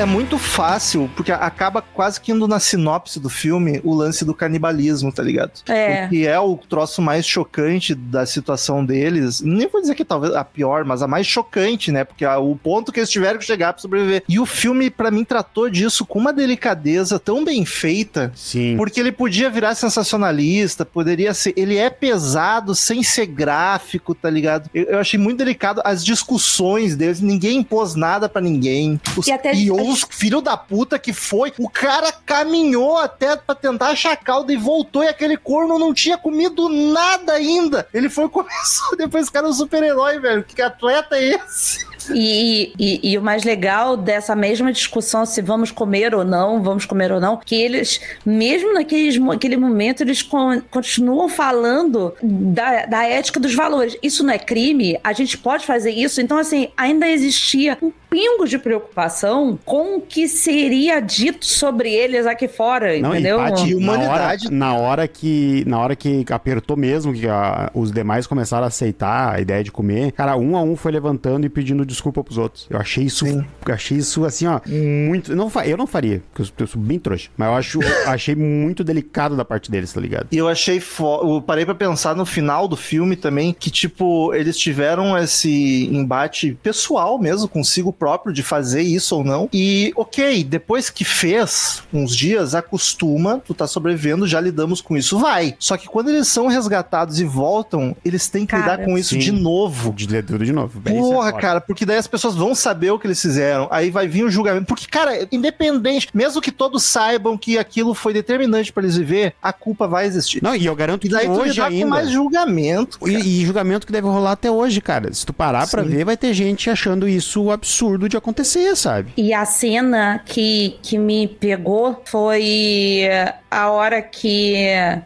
É muito fácil, porque acaba quase que indo na sinopse do filme o lance do canibalismo, tá ligado? É. O que é o troço mais chocante da situação deles. Nem vou dizer que talvez a pior, mas a mais chocante, né? Porque a- o ponto que eles tiveram que chegar pra sobreviver. E o filme, pra mim, tratou disso com uma delicadeza tão bem feita. Sim. Porque ele podia virar sensacionalista, poderia ser. Ele é pesado sem ser gráfico, tá ligado? Eu, eu achei muito delicado as discussões deles. Ninguém impôs nada pra ninguém. Os, E até- filho da puta que foi. O cara caminhou até pra tentar achar a cauda e voltou. E aquele corno não tinha comido nada ainda. Ele foi [laughs] começou. Depois, esse cara é um super-herói, velho. Que atleta é esse? E, e, e, o mais legal dessa mesma discussão, se vamos comer ou não, vamos comer ou não, que eles, mesmo naqueles, naquele momento, eles con continuam falando da, da ética dos valores. Isso não é crime? A gente pode fazer isso? Então, assim, ainda existia um pingo de preocupação com o que seria dito sobre eles aqui fora, não, entendeu? E, humanidade. Na hora, na hora que na hora que apertou mesmo, que a, os demais começaram a aceitar a ideia de comer, cara, um a um foi levantando e pedindo desculpa pros outros. Eu achei isso, Sim. achei isso assim, ó, muito. Não, eu não faria, porque eu, sou bem trouxa. Mas eu acho, [laughs] achei muito delicado da parte deles, tá ligado? E eu achei. Fo... Eu parei pra pensar no final do filme também, que, tipo, eles tiveram esse embate pessoal mesmo, consigo próprio, de fazer isso ou não. E, ok, depois que fez, uns dias, acostuma, tu tá sobrevivendo, já lidamos com isso, vai. Só que quando eles são resgatados e voltam, eles têm que cara, lidar com isso sim. de novo. De tudo de novo. Bem, Porra, é cara, porque daí as pessoas vão saber o que eles fizeram. Aí vai vir o julgamento. Porque, cara, independente, mesmo que todos saibam que aquilo foi determinante para eles viver, a culpa vai existir. Não, e eu garanto que e daí hoje ainda. com mais julgamento. E, e, julgamento que deve rolar até hoje, cara. Se tu parar para ver, vai ter gente achando isso absurdo de acontecer, sabe? E a cena que, que me pegou foi a hora que.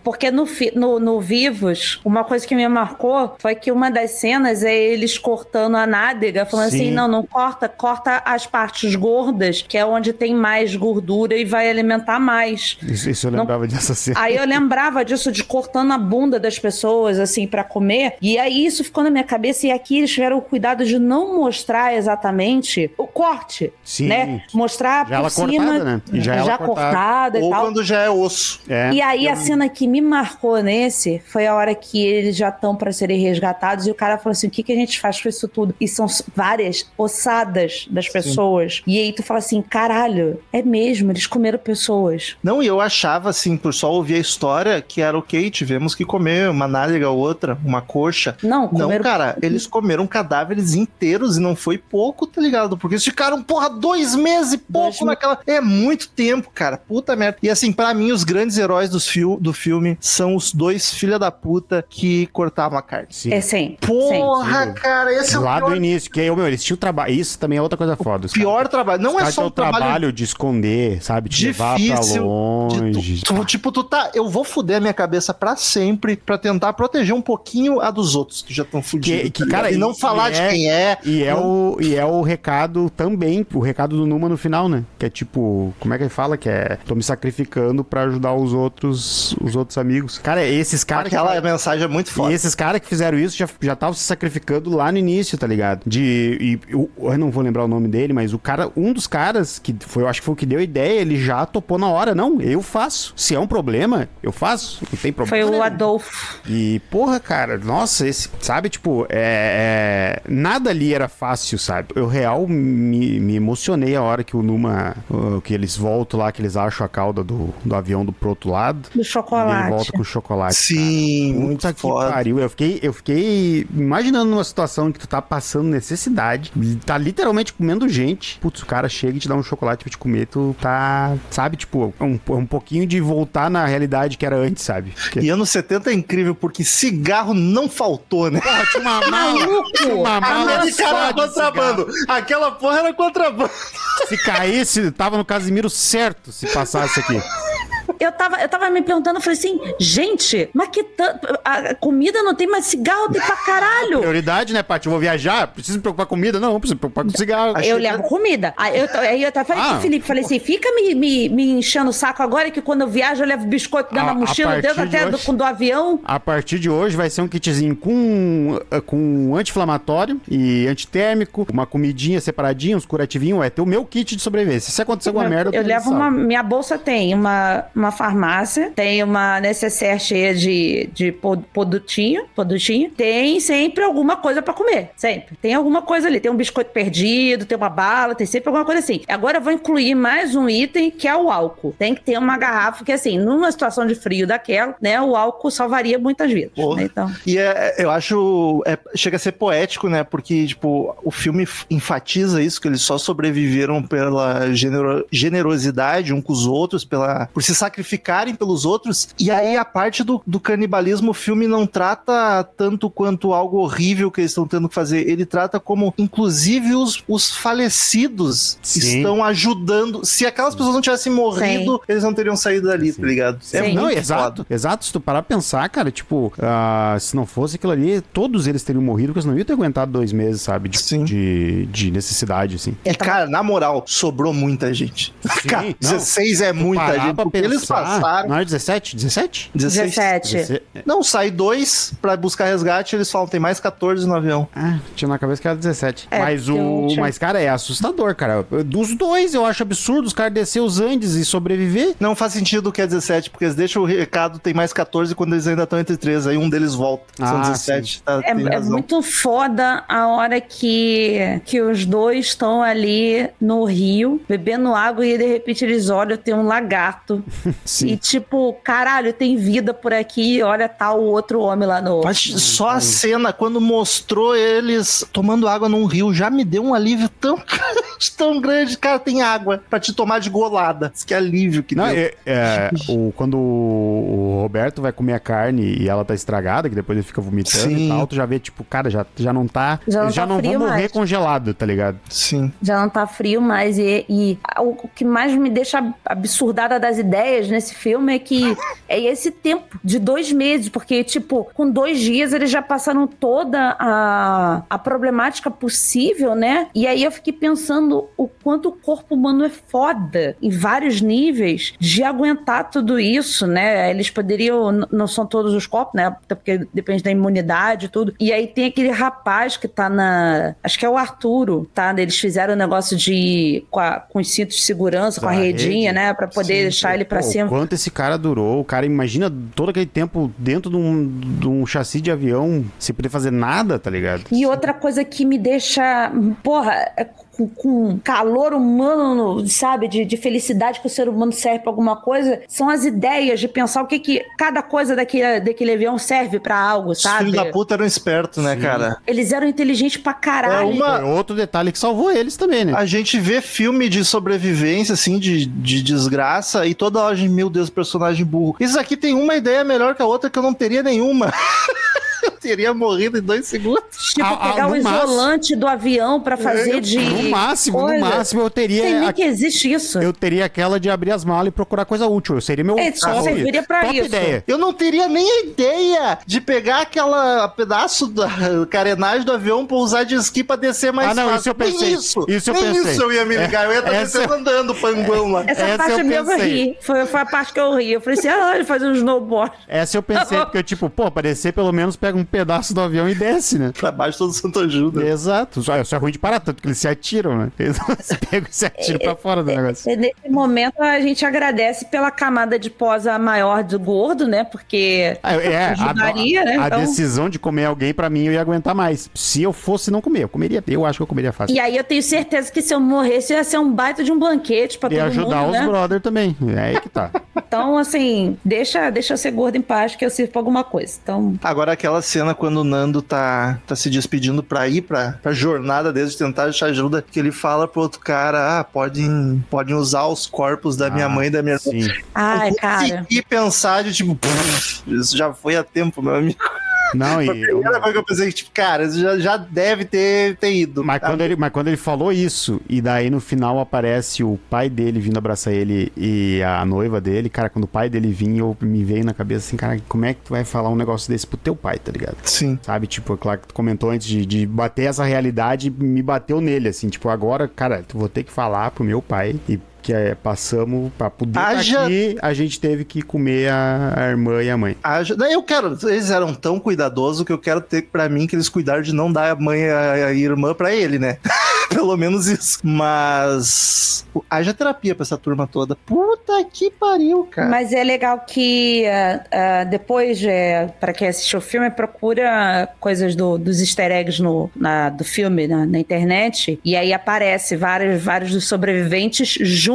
Porque no, no, no Vivos, uma coisa que me marcou foi que uma das cenas é eles cortando a nádega, falando assim, Sim. assim: não, não corta, corta as partes gordas, que é onde tem mais gordura e vai alimentar mais. Isso, isso eu não... lembrava dessa cena. Aí eu lembrava disso, de cortando a bunda das pessoas, assim, para comer. E aí isso ficou na minha cabeça. E aqui eles tiveram o cuidado de não mostrar exatamente o corte. Sim. Né? Mostrar já por cima. Cortada, né? E já, já cortada. cortada Ou tal. quando já é osso. É. E aí a cena que me marcou nesse foi a hora que eles já estão para serem resgatados e o cara falou assim: o que, que a gente faz com isso tudo? E são várias ossadas das pessoas. Sim. E aí tu fala assim: caralho, é mesmo, eles comeram pessoas. Não, e eu achava assim, por só ouvir a história, que era ok, tivemos que comer uma nádega ou outra, uma coxa. Não, comeram... Não, cara, [laughs] eles comeram cadáveres inteiros e não foi pouco, tá ligado? Porque eles ficaram, porra, dois meses e pouco dois naquela. É muito tempo, cara. Puta merda. E assim, para mim, os grandes heróis do, fil do filme são os dois filha da puta que cortavam a carne. Sim. É sim. Porra, sim. cara, esse é o Lá pior... do início, que meu, eles tinham trabalho. Isso também é outra coisa foda. pior cara, trabalho. Não é só o trabalho... trabalho de esconder, sabe? De Difícil, levar pra longe. Tu, tu, tipo, tu tá. Eu vou fuder a minha cabeça pra sempre pra tentar proteger um pouquinho a dos outros que já estão fudidos. Que, que, tá cara, e não falar de é, quem é. E é, o, e é o recado também, o recado do Numa no final, né? Que é tipo, como é que ele fala? Que é tô me sacrificando pra ajudar os outros os, outros amigos. Cara, esses caras. Aquela que, mensagem é muito forte. E esses caras que fizeram isso já estavam já se sacrificando lá no início, tá ligado? De. E, eu, eu, não vou lembrar o nome dele, mas o cara, um dos caras, que foi, eu acho que foi o que deu a ideia, ele já topou na hora. Não, eu faço. Se é um problema, eu faço. Não tem problema. Foi o Adolfo. E, porra, cara, nossa, esse, sabe, tipo, é, é, nada ali era fácil, sabe? Eu real me, me emocionei a hora que o Numa, que eles voltam lá, que eles acham a cauda do, do avião do pro outro lado. Do chocolate. E ele volta com chocolate. Sim, cara. muito Puta foda. pariu. Eu fiquei, eu fiquei imaginando uma situação em que tu tá passando necessidade, tá literalmente comendo gente. Putz, o cara chega e te dá um chocolate pra te comer, tu tá, sabe, tipo, um, um pouquinho de voltar na realidade que era antes, sabe? Porque... E anos 70 é incrível porque cigarro não faltou, né? Porra, tinha uma [laughs] mala. tinha uma mala era contrabando. Aquela porra era contrabando. Se caísse, tava no Casimiro certo se passasse aqui [laughs] eu tava, eu tava me perguntando, eu falei assim, gente, mas que tanto. A comida não tem, mas cigarro tem pra caralho. Prioridade, né, Paty? Eu vou viajar, preciso me preocupar com comida? Não, não preciso me preocupar com cigarro. Eu levo comida. Aí eu, aí eu falei ah. pro Felipe, falei assim, fica me, me, me enchendo o saco agora que quando eu viajo eu levo biscoito dentro da mochila, dentro até do, do avião. A partir de hoje vai ser um kitzinho com, com anti-inflamatório e antitérmico, uma comidinha separadinha, uns curativinhos, vai ter o meu kit de sobrevivência. Se acontecer alguma merda, eu, eu levo uma. Minha bolsa tem uma, uma farmácia, tem uma necessaire cheia de, de produtinho, produtinho, tem sempre alguma coisa para comer, sempre. Tem alguma coisa ali, tem um biscoito perdido, tem uma bala, tem sempre alguma coisa assim. Agora eu vou incluir mais um item que é o álcool. Tem que ter uma garrafa que assim, numa situação de frio daquela, né, o álcool salvaria muitas vidas. Né, então. E é, eu acho, é, chega a ser poético, né, porque tipo, o filme enfatiza isso que eles só sobreviveram pela genero, generosidade um com os outros, pela por se sacrificarem pelos outros. E aí a parte do, do canibalismo, o filme não trata tanto quanto algo horrível que eles estão tendo que fazer. Ele trata como, inclusive, os, os falecidos Sim. estão ajudando. Se aquelas pessoas não tivessem morrido, eles não teriam saído dali, tá ligado? Sim. É Não, muito exato, foda. exato. Se tu parar pra pensar, cara, tipo, ah, se não fosse aquilo ali, todos eles teriam morrido, porque eles não iam ter aguentado dois meses, sabe? De, Sim. de, de necessidade, assim. E, cara, na moral, sobrou muita gente. cara, não. 16 é muita gente. pra Porque eles pensar- passaram. Não é 17? 17? 16. 17. Dezesse- Não, sai dois pra buscar resgate, eles falam, tem mais 14 no avião. Ah, tinha na cabeça que era 17. É, mas o. Mas, cara, é assustador, cara. Dos dois, eu acho absurdo os caras descer os Andes e sobreviver. Não faz sentido que é 17, porque eles deixam o recado, tem mais 14 quando eles ainda estão entre 13, aí um deles volta. São Ah, 17. Tá, É, é muito foda a hora que, que os dois estão ali no rio, bebendo água e de repente eles olham, tem um lagarto. E tipo, caralho, tem vida por aqui, olha, tá o outro homem lá no. Mas só a cena, quando mostrou eles tomando água num rio, já me deu um alívio tão [laughs] grande, tão grande. Cara, tem água pra te tomar de golada. Isso que alívio que Não, deu. é, é, o, quando o, Roberto vai comer a carne e ela tá estragada, que depois ele fica vomitando Sim. e tal, tu já vê, tipo, cara, já, já não tá. Já não já tá não vão morrer mais. congelado, tá ligado? Sim. Já não tá frio mais. E, e o o que mais me deixa absurdada das ideias nesse filme é que é esse tempo de dois meses, porque, tipo, com dois dias eles já passaram toda a, a problemática possível, né? E aí eu fiquei pensando o quanto o corpo humano é foda em vários níveis de aguentar tudo isso, né? Eles poderiam, não são todos os corpos, né? Até porque depende da imunidade e tudo. E aí tem aquele rapaz que tá na. Acho que é o Arturo, tá? Eles fizeram o negócio de. com, a- com os cintos de segurança, com a redinha, rede. né? Pra poder Sim, deixar ele pra O quanto esse cara durou. O cara, imagina todo aquele tempo dentro de um, de um chassi de avião sem poder fazer nada, tá ligado? E outra coisa que me deixa, porra, com, com calor humano, no- sabe, de, de felicidade que o ser humano serve pra alguma coisa, são as ideias de pensar o que que cada coisa daquele, daquele avião serve pra algo, Os sabe? filhos da puta eram espertos, né, cara? Eles eram inteligentes pra caralho. É uma- outro detalhe que salvou eles também, né? A gente vê filme de sobrevivência, assim, de, de desgraça, e toda hora a gente, meu Deus, personagem burro. Isso aqui tem uma ideia melhor que a outra que eu não teria nenhuma. [laughs] eu teria morrido em dois segundos. Tipo, ah, pegar o no máximo- isolante do avião pra fazer de. No máximo, coisa. no máximo eu teria. nem a- que existe isso. Eu teria aquela de abrir as malas e procurar coisa útil. Seria meu É, só serviria pra top isso. ideia. Eu não teria nem a ideia de pegar aquela pedaço da [laughs] carenagem do avião pra usar de esqui pra descer mais Ah, não, fácil. isso eu pensei. Nem isso. Isso eu nem pensei. isso eu ia me ligar. Eu ia estar Essa- descendo andando, panguão lá. Essa, Essa parte eu mesmo eu pensei. ri. Foi, foi a parte que eu ri. Eu falei assim: ah, ele faz um snowboard. Essa eu pensei, [laughs] porque, tipo, pô, pra descer pelo menos pega um pedaço do avião e desce, né? Pra baixo todo santo ajuda. Exato. Só, só é ruim de parar, tanto que eles se atiram, né? Eles [laughs] se pegam e se atiram pra fora do negócio. E nesse momento a gente agradece pela camada de posa maior do gordo, né? Porque Ah, É, a, ajudaria, né? a Então- decisão de comer alguém, pra mim, eu ia aguentar mais. Se eu fosse não comer, eu comeria. Eu acho que eu comeria fácil. E aí eu tenho certeza que se eu morresse ia ser um baita de um banquete pra E todo ajudar mundo, os né? brother também. É aí que tá. [laughs] Então, assim, deixa, deixa eu ser gordo em paz que eu sirvo pra alguma coisa. Então, Agora aquela cena quando o Nando tá, tá se despedindo pra ir pra, pra jornada deles de tentar achar ajuda, que ele fala pro outro cara, ah, podem, podem usar os corpos da minha Ah, mãe e da minha irmã. Sim. ai, Eu cara. consegui pensar de tipo, "Pff, isso já foi há tempo, meu amigo. Não, [laughs] Foi a e. primeira coisa que eu pensei, tipo, cara, já, já deve ter, ter ido. Mas quando, ele, mas quando ele falou isso, e daí no final aparece o pai dele vindo abraçar ele e a noiva dele, cara, quando o pai dele vinha, eu me veio na cabeça assim, cara, como é que tu vai falar um negócio desse pro teu pai, tá ligado? Sim. Sabe, tipo, claro que tu comentou antes de, de bater essa realidade, me bateu nele, assim, tipo, agora, cara, tu vou ter que falar pro meu pai e que é, passamos pra poder tá Haja- aqui, a gente teve que comer a, a irmã e a mãe. Haja- Daí eu quero, eles eram tão cuidadosos que eu quero ter pra mim que eles cuidaram de não dar a mãe e a, a irmã pra ele, né? [laughs] Pelo menos isso. Mas haja terapia pra essa turma toda. Puta que pariu, cara. Mas é legal que ah, ah, depois, é, para quem assistiu o filme, procura coisas do- dos easter eggs no, na- do filme na, na internet. E aí aparece vários, vários dos sobreviventes juntos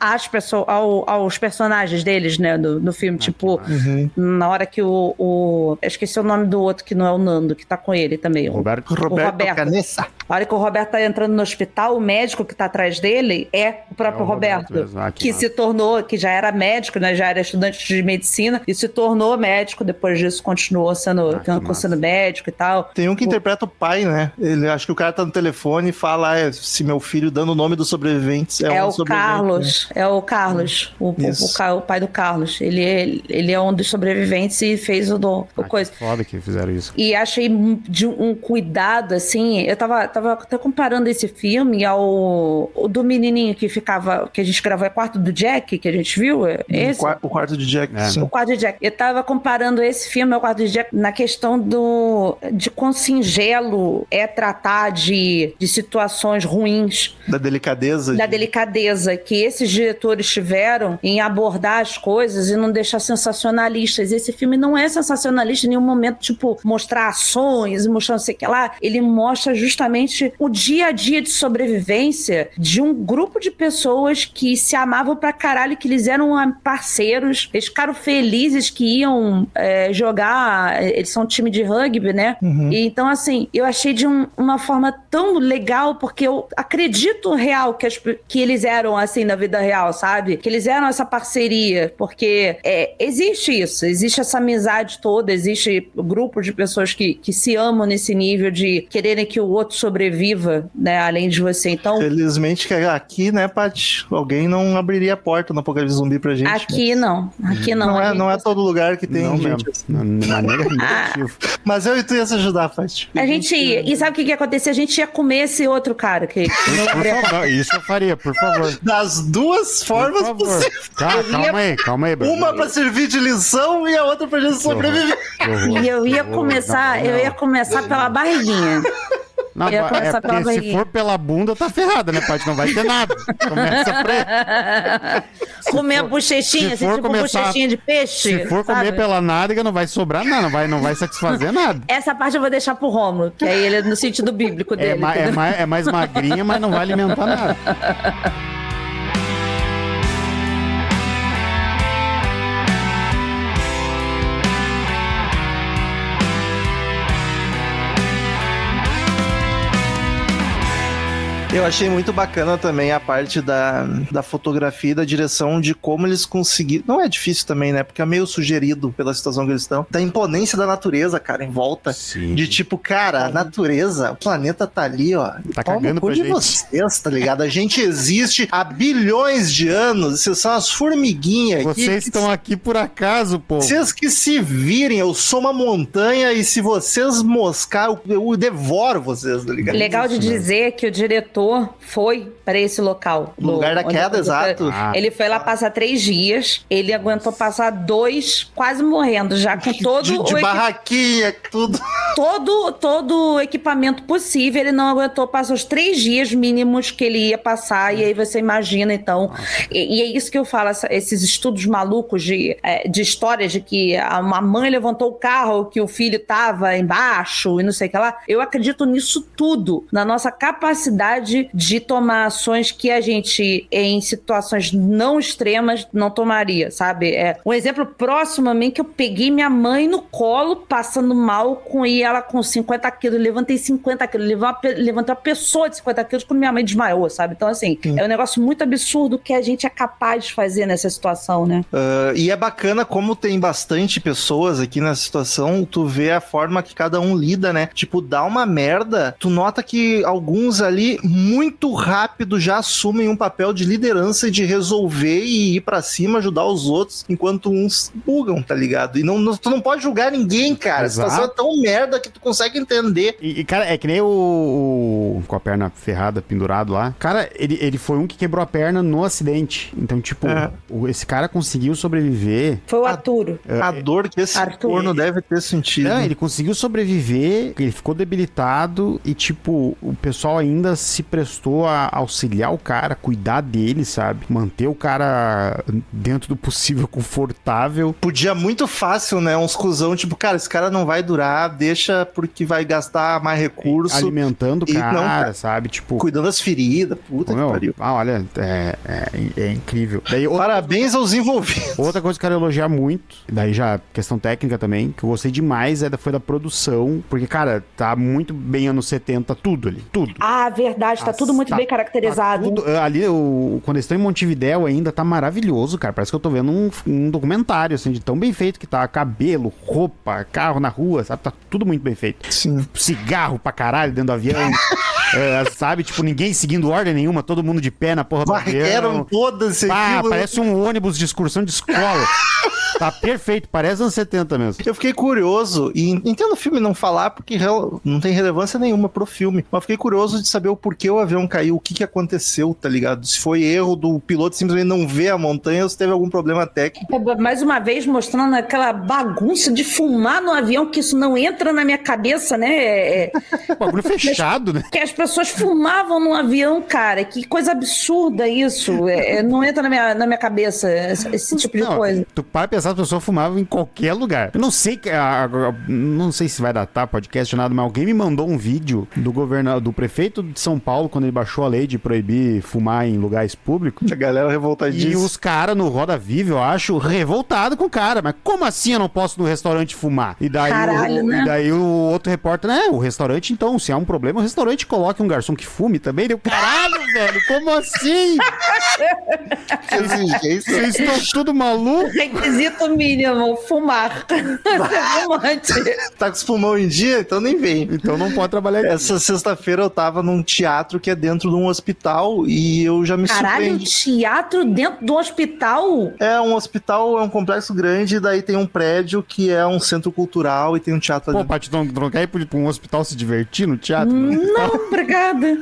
às perso ao- aos personagens deles, né? Do, no filme. tipo, Uhum. na hora que o, o. Eu esqueci o nome do outro que não é o Nando, que tá com ele também. o- Roberto, Roberto, Roberto. Canessa. A hora que o Roberto tá entrando no hospital, o médico que tá atrás dele é o próprio É o Roberto, Roberto, exato, que exato. se tornou, que já era médico, né? Já era estudante de medicina e se tornou médico. Depois disso, continuou sendo, Ah, que sendo massa. médico e tal. Tem um que interpreta o pai, né? Ele acho que o cara tá no telefone e fala: ah, se meu filho dando o nome dos sobreviventes é, É, um o sobrevivente? Carlos, é o Carlos, o, o, o pai do Carlos. Ele, é- ele é um dos sobreviventes e fez o, do, o Ah, coisa. que Foda que fizeram isso. E achei de um cuidado, assim. Eu tava, tava até comparando esse filme ao o do menininho que ficava. que a gente gravou, é quarto do Jack, que a gente viu? É O Esse? O quarto de Jack, É. sim. O quarto de Jack. Eu tava comparando esse filme ao quarto de Jack na questão do de quão singelo é tratar de, de situações ruins Da delicadeza. da de- delicadeza que esses diretores tiveram em abordar as coisas e não deixar sensacionalistas. Esse filme não é sensacionalista em nenhum momento, tipo, mostrar ações mostrar não sei o que lá. Ele mostra justamente o dia a dia de sobrevivência de um grupo de pessoas que se amavam pra caralho, que eles eram ah, parceiros, eles ficaram felizes que iam é, jogar. eh, Eles são um time de rugby, né? E então, assim, eu achei de um- uma forma tão legal, porque eu acredito real que, as- que eles eram assim na vida real, sabe? Que eles eram essa parceria, porque é, existe isso, existe essa amizade toda, existe grupo de pessoas que, que se amam nesse nível de quererem que o outro sobreviva, né? Além de você. Então, Felizmente que aqui, né, Paty, alguém não abriria a porta no Apocalipse Zumbi pra gente. aqui não. Aqui não. Não, é, não é todo lugar que tem não gente mesmo. assim. Maneira [laughs] negativa. Mas eu e tu ia se ajudar, Paty. A gente ia. E sabe o que, que ia acontecer? A gente ia comer esse outro cara que, não Por abria favor, isso eu faria, por favor. Das duas formas possíveis. Calma, calma aí, calma aí, Bruno. Uma pra servir de lição e a outra pra gente sobreviver. E eu ia começar, eu ia começar pela barriguinha. Não, Eu ia é pela se barriguinha. for pela bunda, tá ferrada, né, Paty? Não vai ter nada. Começa pra... [laughs] Comer a for- bochechinha, se assim, for tipo começar- bochechinha de peixe. Se for sabe? comer pela nádega, não vai sobrar nada, não vai, não vai satisfazer nada. Essa parte eu vou deixar pro Romulo, que aí ele é no sentido bíblico É, dele. ma- é mais, é mais magrinha, mas não vai alimentar nada. [laughs] Eu achei muito bacana também a parte da, da fotografia e da direção de como eles conseguiram. Não é difícil também, né? Porque é meio sugerido pela situação que eles estão. Da imponência da natureza, cara, em volta. Sim. De tipo, cara, a natureza, o planeta tá ali, ó. Tá cagando pra de gente. vocês, tá ligado? A gente existe há bilhões de anos. Vocês são as formiguinhas. Vocês que estão aqui por acaso, pô. Vocês que se virem, eu sou uma montanha e se vocês moscar, eu, eu devoro vocês, tá ligado? Legal de dizer que o diretor foi para esse local. No lugar da queda, exato. Ah. Ele foi lá passar três dias, ele aguentou passar dois, quase morrendo, já com [laughs] todo de, de o barraquinha, tudo. todo, todo o equipamento possível, ele não aguentou passar os três dias mínimos que ele ia passar, e aí você imagina, então. E, e é isso que eu falo, essa- esses estudos malucos de, é, de histórias de que a- uma mãe levantou o carro, que o filho tava embaixo e não sei o que lá. Eu acredito nisso tudo, na nossa capacidade de tomar ações que a gente, em situações não extremas, não tomaria, sabe? É, um exemplo próximo a mim que eu peguei minha mãe no colo, passando mal, com e ela com 50 quilos, levantei 50 quilos, levantei uma, pessoa de 50 quilos quando minha mãe desmaiou, sabe? Então, assim, é um negócio muito absurdo que a gente é capaz de fazer nessa situação, né? Ah, e é bacana como tem bastante pessoas aqui nessa situação, tu vê a forma que cada um lida, né? Tipo, dá uma merda, tu nota que alguns ali, muito rápido, já assumem um papel de liderança e de resolver e ir pra cima, ajudar os outros, enquanto uns bugam, tá ligado? E não, não- tu não pode julgar ninguém, cara. Exato. A situação é tão merda que tu consegue entender. E, e, cara, é que nem o, o- Com a perna ferrada, pendurado lá. Cara, ele, ele foi um que quebrou a perna no acidente. Então, tipo, É. o- esse cara conseguiu sobreviver. Foi o Arturo. A dor que esse Arthur. corno deve ter sentido. Não, ele conseguiu sobreviver, ele ficou debilitado e, tipo, o pessoal ainda se prestou a auxiliar o cara, cuidar dele, sabe? Manter o cara dentro do possível [laughs] confortável. Podia muito fácil, né? Uns cuzão, tipo, cara, esse cara não vai durar, deixa porque vai gastar mais recurso, alimentando o não, cara, cara. sabe? Tipo, cuidando das feridas. Puta meu, que pariu. ah, olha, é, é, é incrível. Daí, outra, Parabéns aos envolvidos. outra coisa que eu quero elogiar muito, daí já questão técnica também, que eu gostei demais, é da, foi da produção, porque, cara, tá muito bem anos 70, tudo ali, tudo. Ah, verdade. Paisagem, tá tudo muito Tá- bem caracterizado. Tá tudo- ali, o, quando eles estão em Montevidéu ainda, tá maravilhoso, cara. Parece que eu tô vendo um, um documentário, assim, de tão bem feito que tá. Cabelo, roupa, carro na rua, sabe? Tá tudo muito bem feito. Sim. Cigarro pra caralho dentro do avião. [laughs] É, sabe? Tipo, ninguém seguindo ordem nenhuma, todo mundo de pé na porra do avião. todas Ah, parece um ônibus de excursão de escola. [laughs] tá perfeito, parece anos 70 mesmo. Eu fiquei curioso, e entendo o filme não falar, porque não tem relevância nenhuma pro filme, mas fiquei curioso de saber o porquê o avião caiu, o que que aconteceu, tá ligado? Se foi erro do piloto simplesmente não ver a montanha ou se teve algum problema técnico. É, Mais uma vez mostrando aquela bagunça de fumar no avião, que isso não entra na minha cabeça, né? É, é, Bagulho [laughs] fechado, né? que as pessoas fumavam no avião, cara. Que coisa absurda isso. É, é, não entra na minha, na minha cabeça esse, esse tipo de Não, coisa. Tu para pensar, as pessoas fumavam em qualquer lugar. Eu não sei que. a- a- não sei se vai datar podcast ou nada, mas alguém me mandou um vídeo do governador, do prefeito de São Paulo, quando ele baixou a lei de proibir fumar em lugares públicos. A galera E revoltadíssima. os caras no Roda Viva, eu acho, revoltado com o cara. Mas como assim eu não posso no restaurante fumar? E daí, Caralho, o, né? e daí o outro repórter, né? O restaurante, então, se há um problema, o restaurante coloque um garçom que fume também. Deu, caralho, [laughs] velho, como assim? Vocês estão tudo maluco? Requisito mínimo, fumar. [laughs] Tá com os pulmão em dia? Então nem vem. Então não pode trabalhar aqui. Essa sexta-feira eu tava num teatro que é dentro de um hospital e eu já me Caralho, surpreendi. teatro dentro do hospital? É um hospital, é um complexo grande, e daí tem um prédio que é um centro cultural e tem um teatro Pô, ali. Paty, não, não quer ir pra um hospital se divertir no teatro? Não, obrigada.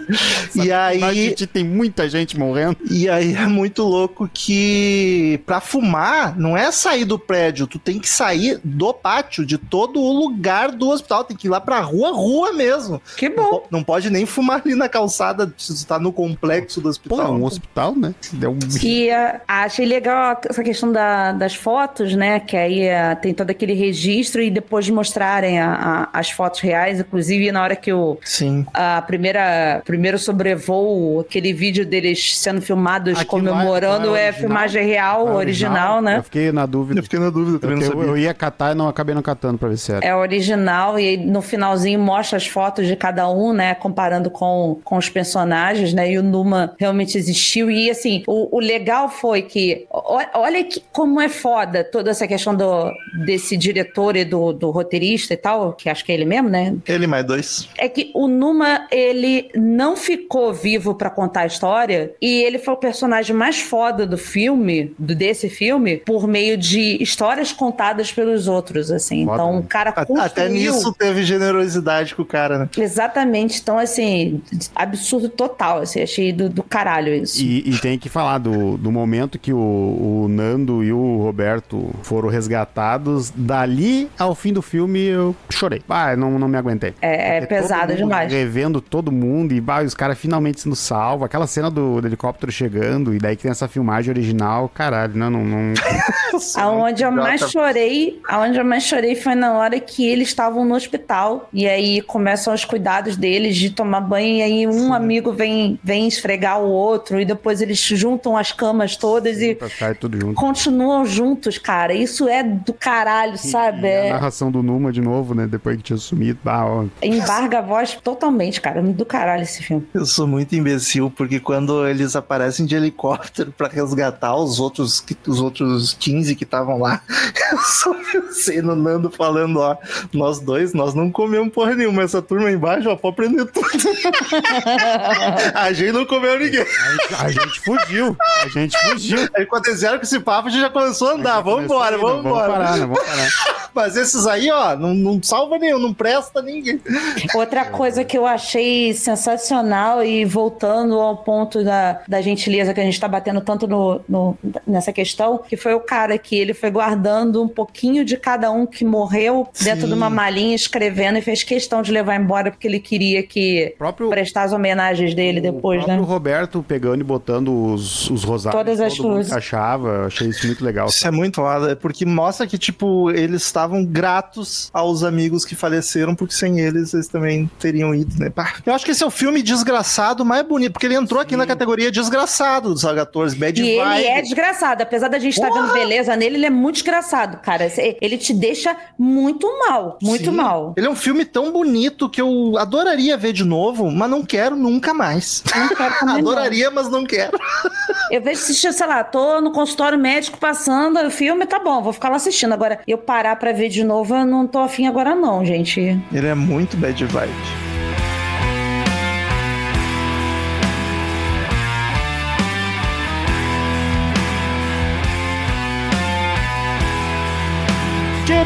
E A aí, gente tem muita gente morrendo. e aí é muito louco que pra fumar não é sair do prédio, tu tem que sair do pátio, de todo o lugar do hospital, tem que ir lá pra rua, rua mesmo. Que Não, bom. po- não pode nem fumar ali na calçada, se tu tá no complexo do Pô, hospital. é um hospital, né? É um... E ah, achei legal essa questão da- das fotos, né? Que aí ah, tem todo aquele registro e depois de mostrarem a- a- as fotos reais, inclusive na hora que o Sim. a primeira primeiro sobrevoo, aquele vídeo deles sendo filmados Aquilo lá- comemorando é é original? filmagem real, É original, né? Eu fiquei na dúvida. Eu fiquei na dúvida, também Eu, eu, ia catar e não acabei não catando pra ver se era. É original e aí no finalzinho mostra as fotos de cada um, né? Comparando com, com os personagens, né? E o Numa realmente existiu. E assim, o, o legal foi que. o- Olha que, como é foda toda essa questão do, desse diretor e do, do roteirista e tal, que acho que é ele mesmo, né? Ele mais dois. É que o Numa, ele não ficou vivo pra contar a história e ele foi o personagem mais foda do filme, do, desse filme, por meio de histórias contadas pelos outros, assim. Foda, então, né? o cara A- construiu... Até nisso teve generosidade com o cara, né? Exatamente. Então, assim, absurdo total, assim. Achei do, do caralho isso. E, e tem que falar do, do momento que o, o Nando e o Roberto foram resgatados. Dali ao fim do filme eu chorei. Ah, não, não me aguentei. É, é pesado demais. Revendo todo mundo e bah, os caras finalmente sendo salvos. Aquela cena do, do helicóptero chegando e daí que tem essa filmagem original. Caralho, não, não. não... [laughs] Aonde eu mais chorei, aonde eu mais chorei foi na hora que eles estavam no hospital e aí começam os cuidados deles de tomar banho e aí um amigo vem vem esfregar o outro e depois eles juntam as camas todas e Pra ficar tudo junto. continuam juntos, cara. Isso é do caralho, sabe? E a É, narração do Numa de novo, né? Depois que tinha sumido. Ah, ó. embarga a voz totalmente, cara. Do caralho esse filme. Eu sou muito imbecil, porque quando eles aparecem de helicóptero pra resgatar os outros, os outros 15 que estavam lá, [laughs] eu só pensei no Nando falando, ó, nós dois, nós não comemos porra nenhuma, essa turma aí embaixo, ó, pode prender tudo. [laughs] a gente não comeu ninguém. A gente fugiu. A gente fugiu. Aí quando eles vieram com esse papo, a gente já começou a andar, vamos embora, Começou aí, vamos embora. Vamos parar, não, vamos parar. [laughs] Mas esses aí, ó, não, não salva nenhum, não presta ninguém. Outra coisa que eu achei sensacional e voltando ao ponto da, da gentileza que a gente tá batendo tanto no, no- nessa questão, que foi o cara que ele foi guardando um pouquinho de cada um que morreu dentro Sim. de uma malinha, escrevendo e fez questão de levar embora porque ele queria que O próprio, prestar as homenagens dele depois, o né? Roberto pegando e botando os, os rosários. Todas as luzes. achava. Achei isso muito legal. Isso é muito foda, é porque mostra que, tipo, eles estavam estavam gratos aos amigos que faleceram, porque sem eles eles também teriam ido, né? Pá. Eu acho que esse é o filme desgraçado mais bonito, porque ele entrou aqui na categoria desgraçado do Saga 14, Bad E Vibe. ele é desgraçado. Apesar da gente estar Porra! vendo beleza nele, ele é muito desgraçado, cara. Ele te deixa muito mal. Muito Sim. mal. Ele é um filme tão bonito que eu adoraria ver de novo, mas não quero nunca mais. Não quero [laughs] adoraria, mas não quero. Eu vejo assistir, sei lá, tô no consultório médico passando o filme, tá bom, vou ficar lá assistindo. Agora, eu parar pra ver de novo, eu não tô afim agora, não, gente. Ele é muito bad vibe.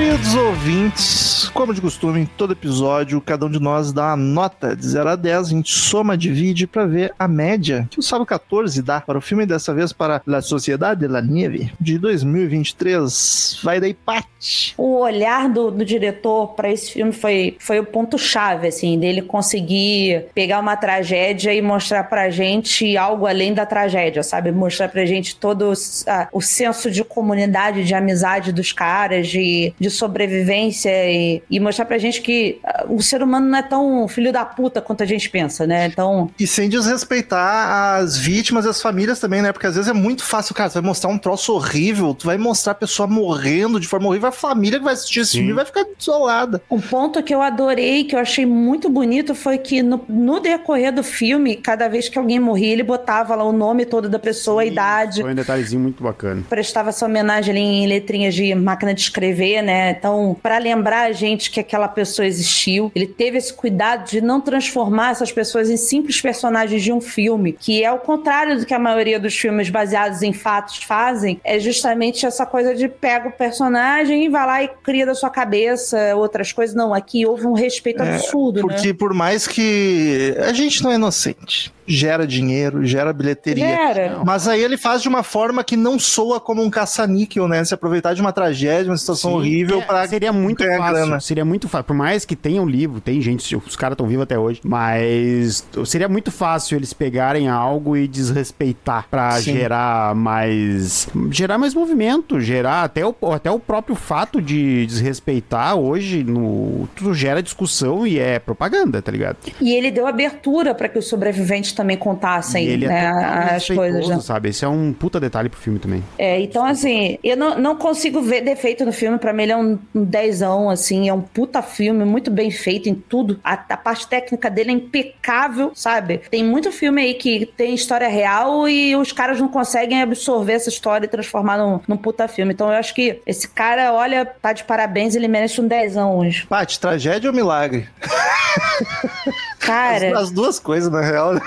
Queridos ouvintes, como de costume, em todo episódio, cada um de nós dá uma nota de 0 a 10, a gente soma, divide pra ver a média que o Sábado 14 dá para o filme, dessa vez para La Sociedade de la Nieve, de 2023. Vai daí, Paty. O olhar do, do diretor pra esse filme foi, foi o ponto-chave, assim, dele conseguir pegar uma tragédia e mostrar pra gente algo além da tragédia, sabe? Mostrar pra gente todo os- ah, o senso de comunidade, de amizade dos caras, de, de sobrevivência e, e mostrar pra gente que ah, o ser humano não é tão filho da puta quanto a gente pensa, né? Então, E sem desrespeitar as vítimas e as famílias também, né? Porque às vezes é muito fácil, cara, você vai mostrar um troço horrível, tu vai mostrar a pessoa morrendo de forma horrível, a família que vai assistir esse Sim. filme vai ficar desolada. Um ponto que eu adorei, que eu achei muito bonito, foi que no, no decorrer do filme, cada vez que alguém morria, ele botava lá o nome todo da pessoa, a idade. Foi um detalhezinho muito bacana. Prestava essa homenagem ali em letrinhas de máquina de escrever, né? Então, para lembrar a gente que aquela pessoa existiu, ele teve esse cuidado de não transformar essas pessoas em simples personagens de um filme, que é o contrário do que a maioria dos filmes baseados em fatos fazem, é justamente essa coisa de pega o personagem e vai lá e cria da sua cabeça outras coisas. Não, aqui houve um respeito absurdo, né? Porque por mais que a gente não é inocente, gera dinheiro, gera bilheteria. Era. Mas aí ele faz de uma forma que não soa como um caça-níquel, né? Se aproveitar de uma tragédia, uma situação Sim, horrível é, pra Seria muito fácil. grana. Seria muito fácil. Por mais que tenha um livro, tem gente, os caras estão vivos até hoje, mas seria muito fácil eles pegarem algo e desrespeitar pra Sim. gerar mais. gerar mais movimento, gerar até o, até o próprio fato de desrespeitar hoje no. Tudo gera discussão e é propaganda, tá ligado? E ele deu abertura para que os sobreviventes também contassem ele né, é totalmente as coisas. né? sabe? Esse é um puta detalhe pro filme também. É, então, assim, eu não, não consigo ver defeito no filme. Pra mim, ele é um, um dezão, assim. É um puta filme, muito bem feito em tudo. A, a parte técnica dele é impecável, sabe? Tem muito filme aí que tem história real e os caras não conseguem absorver essa história e transformar num, num puta filme. Então, eu acho que esse cara, olha, tá de parabéns. Ele merece um dezão hoje. Paty, tragédia ou milagre? [laughs] Cara... As duas coisas, na real. né?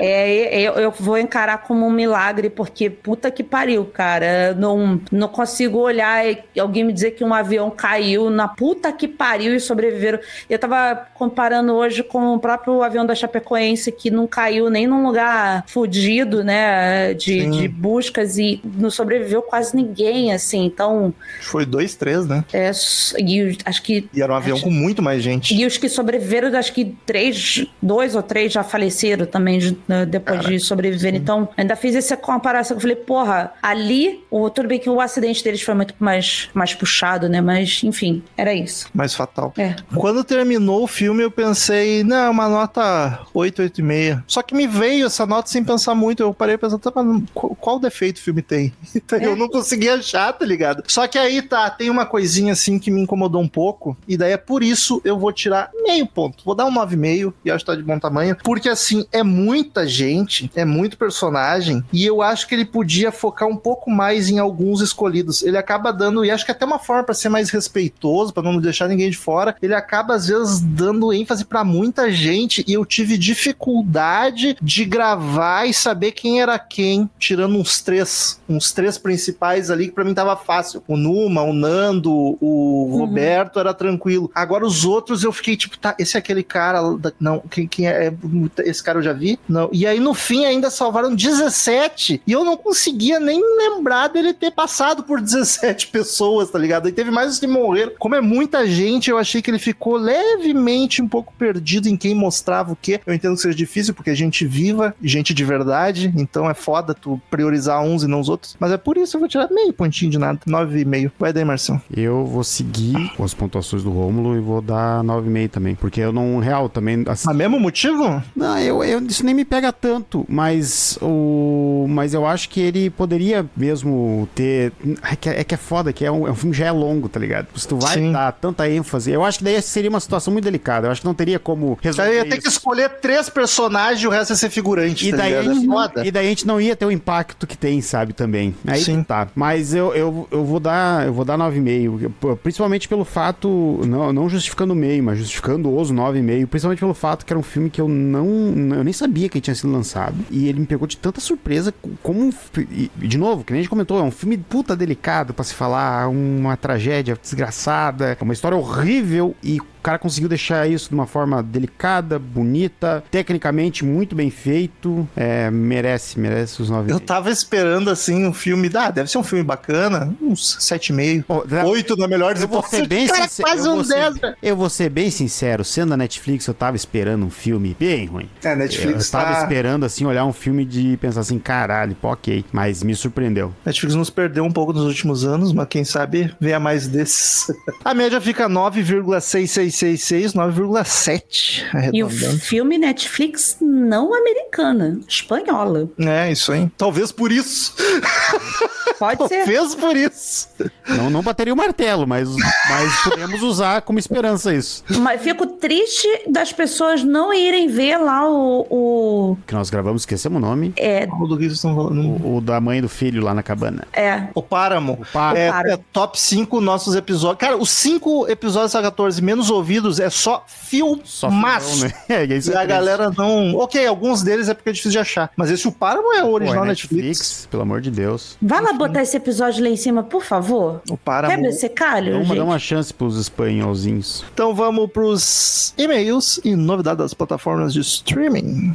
É, eu, eu vou encarar como um milagre, porque puta que pariu, cara. Não, não consigo olhar e alguém me dizer que um avião caiu na puta que pariu e sobreviveram. Eu tava comparando hoje com o próprio avião da Chapecoense, que não caiu nem num lugar fudido, né? De, de buscas e não sobreviveu quase ninguém, assim. Então, Foi dois, três, né? é, e acho que E era um avião com muito mais gente. e os que sobreviveram, acho que três, dois ou três já faleceram também de- né, depois de sobreviver. Então, ainda fiz essa comparação. Eu falei, porra, ali, o, tudo bem que o acidente deles foi muito mais, mais puxado, né? Mas, enfim, era isso. Mais fatal. É. Quando terminou o filme, eu pensei, não, uma nota 8, 8,5. Só que me veio essa nota sem pensar muito. Eu parei pensando, tá, mas qual, qual defeito o filme tem? [laughs] Então, Eu não consegui achar, tá ligado? Só que aí tá, tem uma coisinha assim que me incomodou um pouco. E daí é por isso eu vou tirar meio ponto. Vou dar um 9,5 e acho que tá de bom tamanho. Porque assim, é muita gente, é muito personagem. E eu acho que ele podia focar um pouco mais em alguns escolhidos. Ele acaba dando, e acho que até uma forma pra ser mais respeitoso, pra não deixar ninguém de fora, ele acaba às vezes dando ênfase pra muita gente. E eu tive dificuldade de gravar e saber quem era quem, tirando uns três, uns três principais ali que pra mim tava fácil. O Numa, o Nando, o Roberto era tranquilo. Agora os outros eu fiquei tipo, tá, esse é aquele cara, da- não, quem, quem é, é- esse cara eu já vi? Não, E aí no fim ainda salvaram 17. E eu não conseguia nem lembrar dele ter passado por 17 [laughs] pessoas, tá ligado? E teve mais os que morreram. Como é muita gente, eu achei que ele ficou levemente um pouco perdido em quem mostrava o quê. Eu entendo que seja difícil, porque é gente viva, gente de verdade, então é foda tu priorizar uns e não os outros. Mas é por isso que eu vou tirar meio pontinho de nada. 9,5. Vai daí, Marcelo. Eu vou seguir com as pontuações do Rômulo e vou dar 9,5 também. Porque eu não, real, também. Assim, Mas mesmo motivo? Não, eu, eu- isso nem me pega tanto, mas o. Mas eu acho que ele poderia mesmo ter. É que é, é que é foda, que é um, é um filme que já é longo, tá ligado? Se tu vai Sim. dar tanta ênfase, eu acho que daí seria uma situação muito delicada. Eu acho que não teria como resolver. Aí ia ter que escolher três personagens e o resto ia ser figurante. E tá daí, gente, É foda. e daí a gente não ia ter o impacto que tem, sabe, também. Aí Sim. tá. Mas eu, eu, eu vou dar eu vou dar 9,5. Eu- Principalmente pelo fato, não, não justificando o meio, mas justificando os 9,5. Principalmente pelo fato que era um filme que eu não. Eu nem sabia que tinha sido lançado. E ele me pegou de tanta surpresa como E, de novo, que nem a gente comentou, é um filme puta delicado pra se falar, uma tragédia desgraçada, uma história horrível e o cara conseguiu deixar isso de uma forma delicada, bonita, tecnicamente muito bem feito. É, merece, merece os 9 Eu tava esperando, assim, um filme... Ah, deve ser um filme bacana. Uns 7,5. Ó, dá- 8 na melhor Eu vou ser bem [laughs] Cara, sincero. quase eu, um vou 10, ser, velho. eu vou ser bem sincero, sendo a Netflix, eu tava esperando um filme bem ruim. É, Eu Netflix tava tá... esperando, assim, olhar um filme de pensar assim, caralho, pô, ok. Mas me surpreendeu. Netflix nos perdeu um pouco nos últimos anos, mas quem sabe venha mais desses. [laughs] A média fica 9,6666, 9,7 E o filme Netflix não americana, espanhola. É, isso aí. Talvez por isso. [laughs] Pode ser. Talvez por isso. Não, não bateria o martelo, mas, mas podemos usar como esperança isso. Mas fico triste das pessoas não irem ver lá o. o Que nós gravamos, esquecemos o nome. é, Qual do que vocês estão falando? O, o da mãe do filho lá na cabana. é. O Páramo. Páramo. É, Páramo. é top 5 nossos episódios. Cara, os 5 episódios da 14 menos ouvidos é só Só filmaço. filmão, né? [laughs] É, isso E é a galera não. Ok, alguns deles é porque é difícil de achar. Mas esse o Páramo é o Pô, original é Netflix. Pelo amor de Deus. Vai lá botar esse episódio lá em cima, por favor. O Páramo. Quebra esse calho, Vamos gente. dar uma chance pros espanholzinhos. Então vamos pros e-mails e novidades das plataformas de streaming.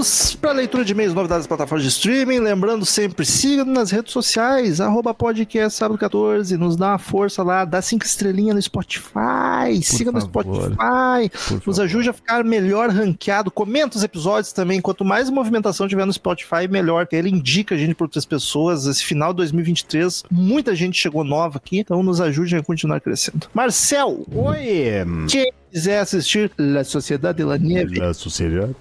Vamos para a leitura de e-mails, novidades das plataformas de streaming. Lembrando sempre, siga nas redes sociais, arroba podcast sábado 14, nos dá uma força lá, dá cinco estrelinhas no Spotify, siga no favor. Spotify, Por nos favor. ajude a ficar melhor ranqueado. Comenta os episódios também, quanto mais movimentação tiver no Spotify, melhor. Ele indica a gente para outras pessoas. Esse final de 2023, muita gente chegou nova aqui, então nos ajude a continuar crescendo. Marcel, Oi! quem quiser assistir La Sociedade de la Nieve, Da sociedade.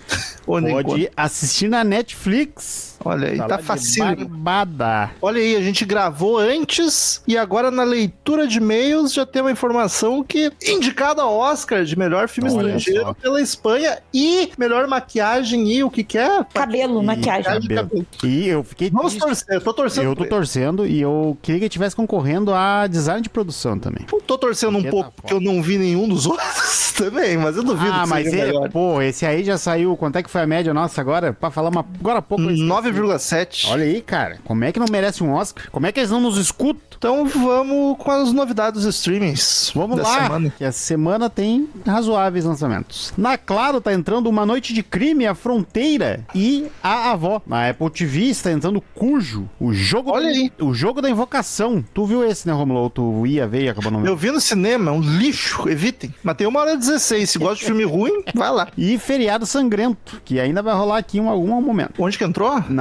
onde encontra? Pode assistir na Netflix. Olha aí, tá. Barbada. Olha aí, a gente gravou antes e agora na leitura de e-mails já tem uma informação que indicado ao Oscar de melhor filme Olha estrangeiro só. pela Espanha e melhor maquiagem e o que que é? Cabelo, E maquiagem. cabelo. E eu fiquei Vamos triste. torcer, eu tô torcendo. Eu tô torcendo e eu queria que ele estivesse concorrendo a design de produção também. Eu tô torcendo um Porque pouco tá porque eu não vi nenhum dos [laughs] outros também, mas eu duvido ah, que mas seja ele, pô, esse aí já saiu. Quanto é que foi a média nossa agora? Pra falar uma. Agora há pouco. eu esqueci. 9,7. Olha aí, cara. Como é que não merece um Oscar? Como é que eles não nos escutam? Então vamos com as novidades dos streamings. Vamos da lá, semana. que a semana tem razoáveis lançamentos. Na Claro tá entrando Uma Noite de Crime, A Fronteira e A Avó. Na Apple TV está entrando Cujo, o jogo, Olha da, aí. o jogo da invocação. Tu viu esse, né, Romulo? Tu ia ver e acabou não. Eu vi no cinema, é um lixo, evitem. Mas tem uma hora 16, se gosta de filme ruim, [laughs] vai lá. E Feriado Sangrento, que ainda vai rolar aqui em algum momento. Onde que entrou? Na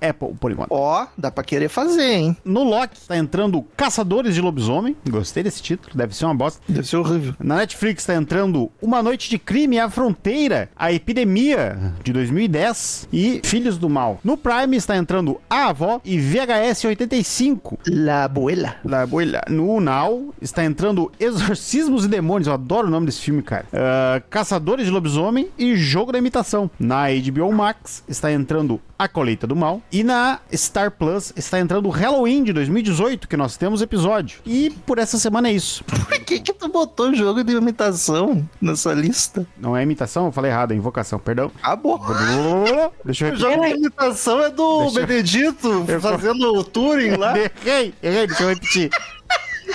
Apple, por enquanto. Ó, dá pra querer fazer, hein? No Loki tá entrando Caçadores de Lobisomem. Gostei desse título, deve ser uma bosta. Deve ser horrível. Na Netflix tá entrando Uma Noite de Crime à Fronteira, A Epidemia, de 2010 e Filhos do Mal. No Prime está entrando A Avó e VHS 85. La abuela. La Abuela. No Now está entrando Exorcismos e Demônios. Eu adoro o nome desse filme, cara. Ah, Caçadores de Lobisomem e Jogo da Imitação. Na HBO Max está entrando A Colheita do Mal. E na Star Plus está entrando Halloween de 2018, que nós temos episódio. E por essa semana é isso. [laughs] Por que que tu botou jogo de imitação nessa lista? Não é imitação? Eu falei errado, é invocação, perdão. Acabou. [laughs] Deixa eu O jogo de imitação é do Deixa eu- Benedito Eu- fazendo o Turing lá. [laughs] Errei, errei, deixa eu repetir.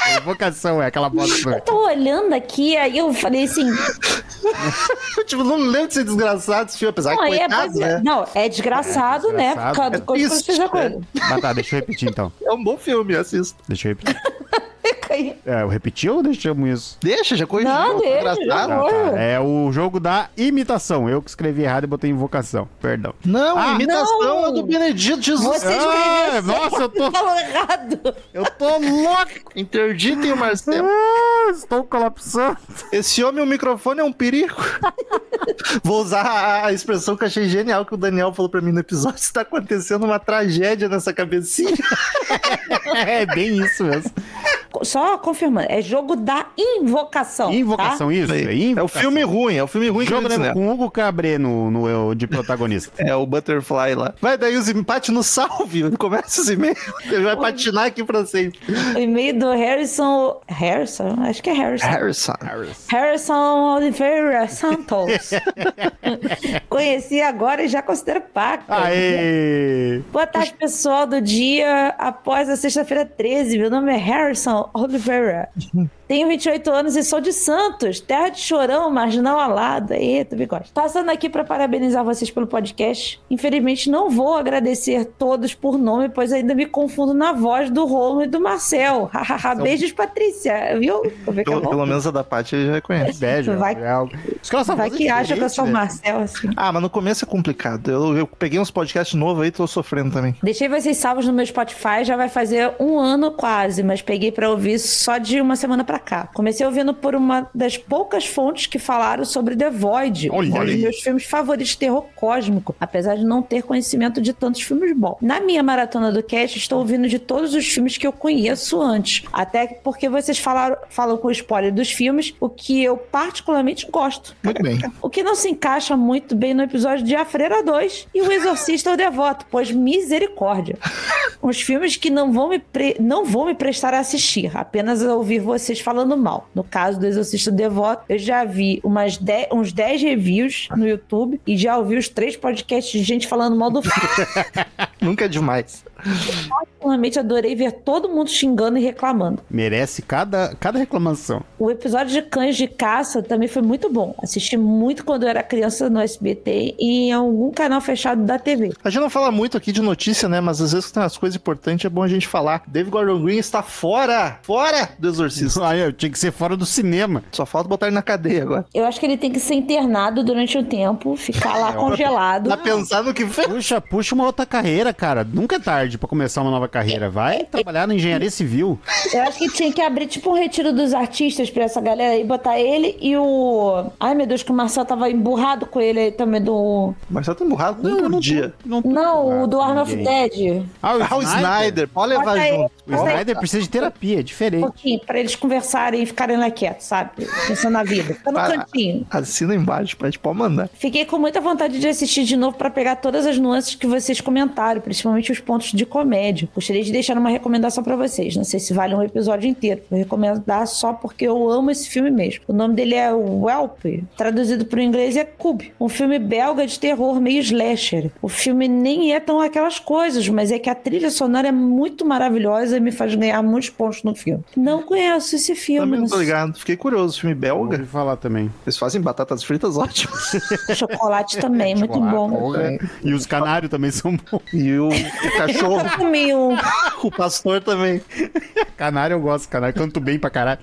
A Invocação é aquela bosta. Eu tô olhando aqui, aí eu falei assim, Eu, [laughs] tipo, não lembro de ser desgraçado esse filme, apesar não, que é, coitado, é. né? não, é desgraçado, É né? desgraçado. Por causa É do coisa que triste, você já com né? ele. Ah, tá, deixa eu repetir então. É um bom filme, assista. Deixa eu repetir. Fica aí. É, eu repeti ou deixamos isso? Deixa, já corrigiu. Não, deixa, engraçado. já tá. É o jogo da imitação. Eu que escrevi errado e botei invocação. Perdão. Não, Ah, a imitação não. é do Benedito Jesus. Você Ah, escreveu nossa, eu tô- falou errado. Eu tô louco! Interditem o Marcelo. Ah, estou colapsando. Esse homem, o microfone é um perigo. Vou usar a, expressão que eu achei genial que o Daniel falou pra mim no episódio. Está acontecendo uma tragédia nessa cabecinha. [laughs] É bem isso mesmo. Só confirmando, é jogo da invocação. Invocação, tá? isso. É, É o invocação. filme ruim, é o filme ruim Jogo que né, com Hugo Cabré no, no, de protagonista. [laughs] É o Butterfly lá. Vai daí os empate no salve. [laughs] Começa os e-mails. Ele vai patinar aqui pra sempre. O e-mail do Harrison. Harrison? Acho que é Harrison. Harrison. Harrison Oliveira Santos. [laughs] Conheci agora e já considero paca. Aê! Boa tarde, pessoal do dia após a sexta-feira 13. Meu nome é Harrison Oliveira. [laughs] Tenho 28 anos e sou de Santos, terra de chorão, marginal alada. Eita, bigode. Passando aqui para parabenizar vocês pelo podcast. Infelizmente, não vou agradecer todos por nome, pois ainda me confundo na voz do Romo e do Marcel. Beijos, Patrícia. Viu? Que é Pelo, pelo menos a da Paty ele já conhece. Beijo. Vai- É Vai que acha que eu sou o Marcel, assim. Ah, mas no começo é complicado. Eu, eu peguei uns podcasts novos aí e tô sofrendo também. Deixei vocês salvos no meu Spotify, já vai fazer um ano quase, mas peguei pra ouvir só de uma semana pra cá. Comecei ouvindo por uma das poucas fontes que falaram sobre The Void, Olha um dos meus filmes favoritos de terror cósmico, apesar de não ter conhecimento de tantos filmes bons. Na minha maratona do cast, estou ouvindo de todos os filmes que eu conheço antes, até porque vocês falaram, falam com spoiler dos filmes, o que eu particularmente gosto. Muito bem. O que não se encaixa muito bem no episódio de A Freira 2 e O Exorcista o Devoto, pois misericórdia. [laughs] Uns filmes que não vão me, pre- não vou me prestar a assistir, apenas a ouvir vocês falando mal. No caso do Exorcista Devoto, eu já vi umas 10 uns 10 reviews no YouTube e já ouvi os três podcasts de gente falando mal do [laughs] filme. Nunca é demais. Particularmente adorei ver todo mundo xingando e reclamando. Merece cada, cada reclamação. O episódio de Cães de Caça também foi muito bom. Assisti muito quando eu era criança no SBT e em algum canal fechado da TV. A gente não fala muito aqui de notícia, né? Mas às vezes que tem umas coisas importantes, é bom a gente falar. David Gordon Green está fora! Fora do Exorcista. [laughs] Ah, eu tinha que ser fora do cinema. Só falta botar ele na cadeia agora. Eu acho que ele tem que ser internado durante um tempo, ficar lá congelado. Tá pensando que fez? Puxa, puxa uma outra carreira, cara. Nunca é tarde pra começar uma nova carreira. Vai trabalhar na engenharia civil. Eu acho que tinha que abrir tipo um retiro dos artistas pra essa galera e botar ele e o. Ai meu Deus, que o Marcel tava emburrado com ele aí também do. Marcelo tá emburrado com um por não dia. Não, tô Não, o do Arm of. Dead. Ah, o Ah, o Snyder. Pode levar Bota ele. junto. O Snyder precisa de terapia, é Um diferente. pouquinho, pra eles conversarem e ficarem lá quietos, sabe? Pensando na vida. Fica no Para. cantinho. Assina embaixo, pode pode mandar. Fiquei com muita vontade de assistir de novo pra pegar todas as nuances que vocês comentaram, principalmente os pontos de comédia. Gostaria de deixar uma recomendação pra vocês. Não sei se vale um episódio inteiro. Vou recomendar só porque eu amo esse filme mesmo. O nome dele é Whelp, traduzido para o inglês é Cube, um filme belga de terror meio slasher. O filme nem é tão aquelas coisas, mas é que a trilha sonora é muito maravilhosa e me faz ganhar muitos pontos no filme. Não conheço esse filme. Também não tô ligado. Fiquei curioso. Filme belga. Ouvi falar também. Eles fazem batatas fritas ótimas. Chocolate também, muito Chocolate, bom. porra. E os canários também são bons. E o, o cachorro, Eu comi um. [laughs] o pastor também. Canário eu gosto, canário. Canto bem pra caralho.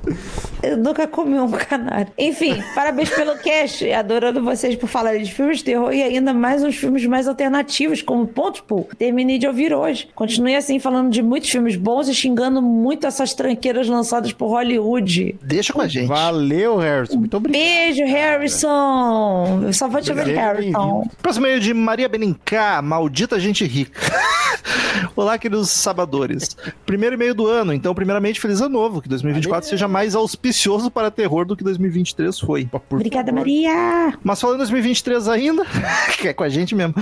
Eu nunca comi um canário. Enfim, parabéns pelo cast. Adorando vocês por falarem de filmes de terror e ainda mais uns filmes mais alternativos, como Ponto Pool. Terminei de ouvir hoje. Continue assim, falando de muitos filmes bons e xingando muito essas tranqueiras lançadas por Hollywood. Deixa com a gente. Valeu, Harrison. Muito obrigado. Beijo, Harrison. Eu só vou te Seja Harrison. Próximo e-mail de Maria Benincá, maldita gente rica. [laughs] Olá, queridos sabadores. Primeiro e-mail do ano, então, primeiramente, feliz ano novo, que 2024 seja mais auspicioso para terror do que 2023 foi. Por Obrigada, favor. Maria. Mas falando em 2023 ainda, [laughs] que é com a gente mesmo,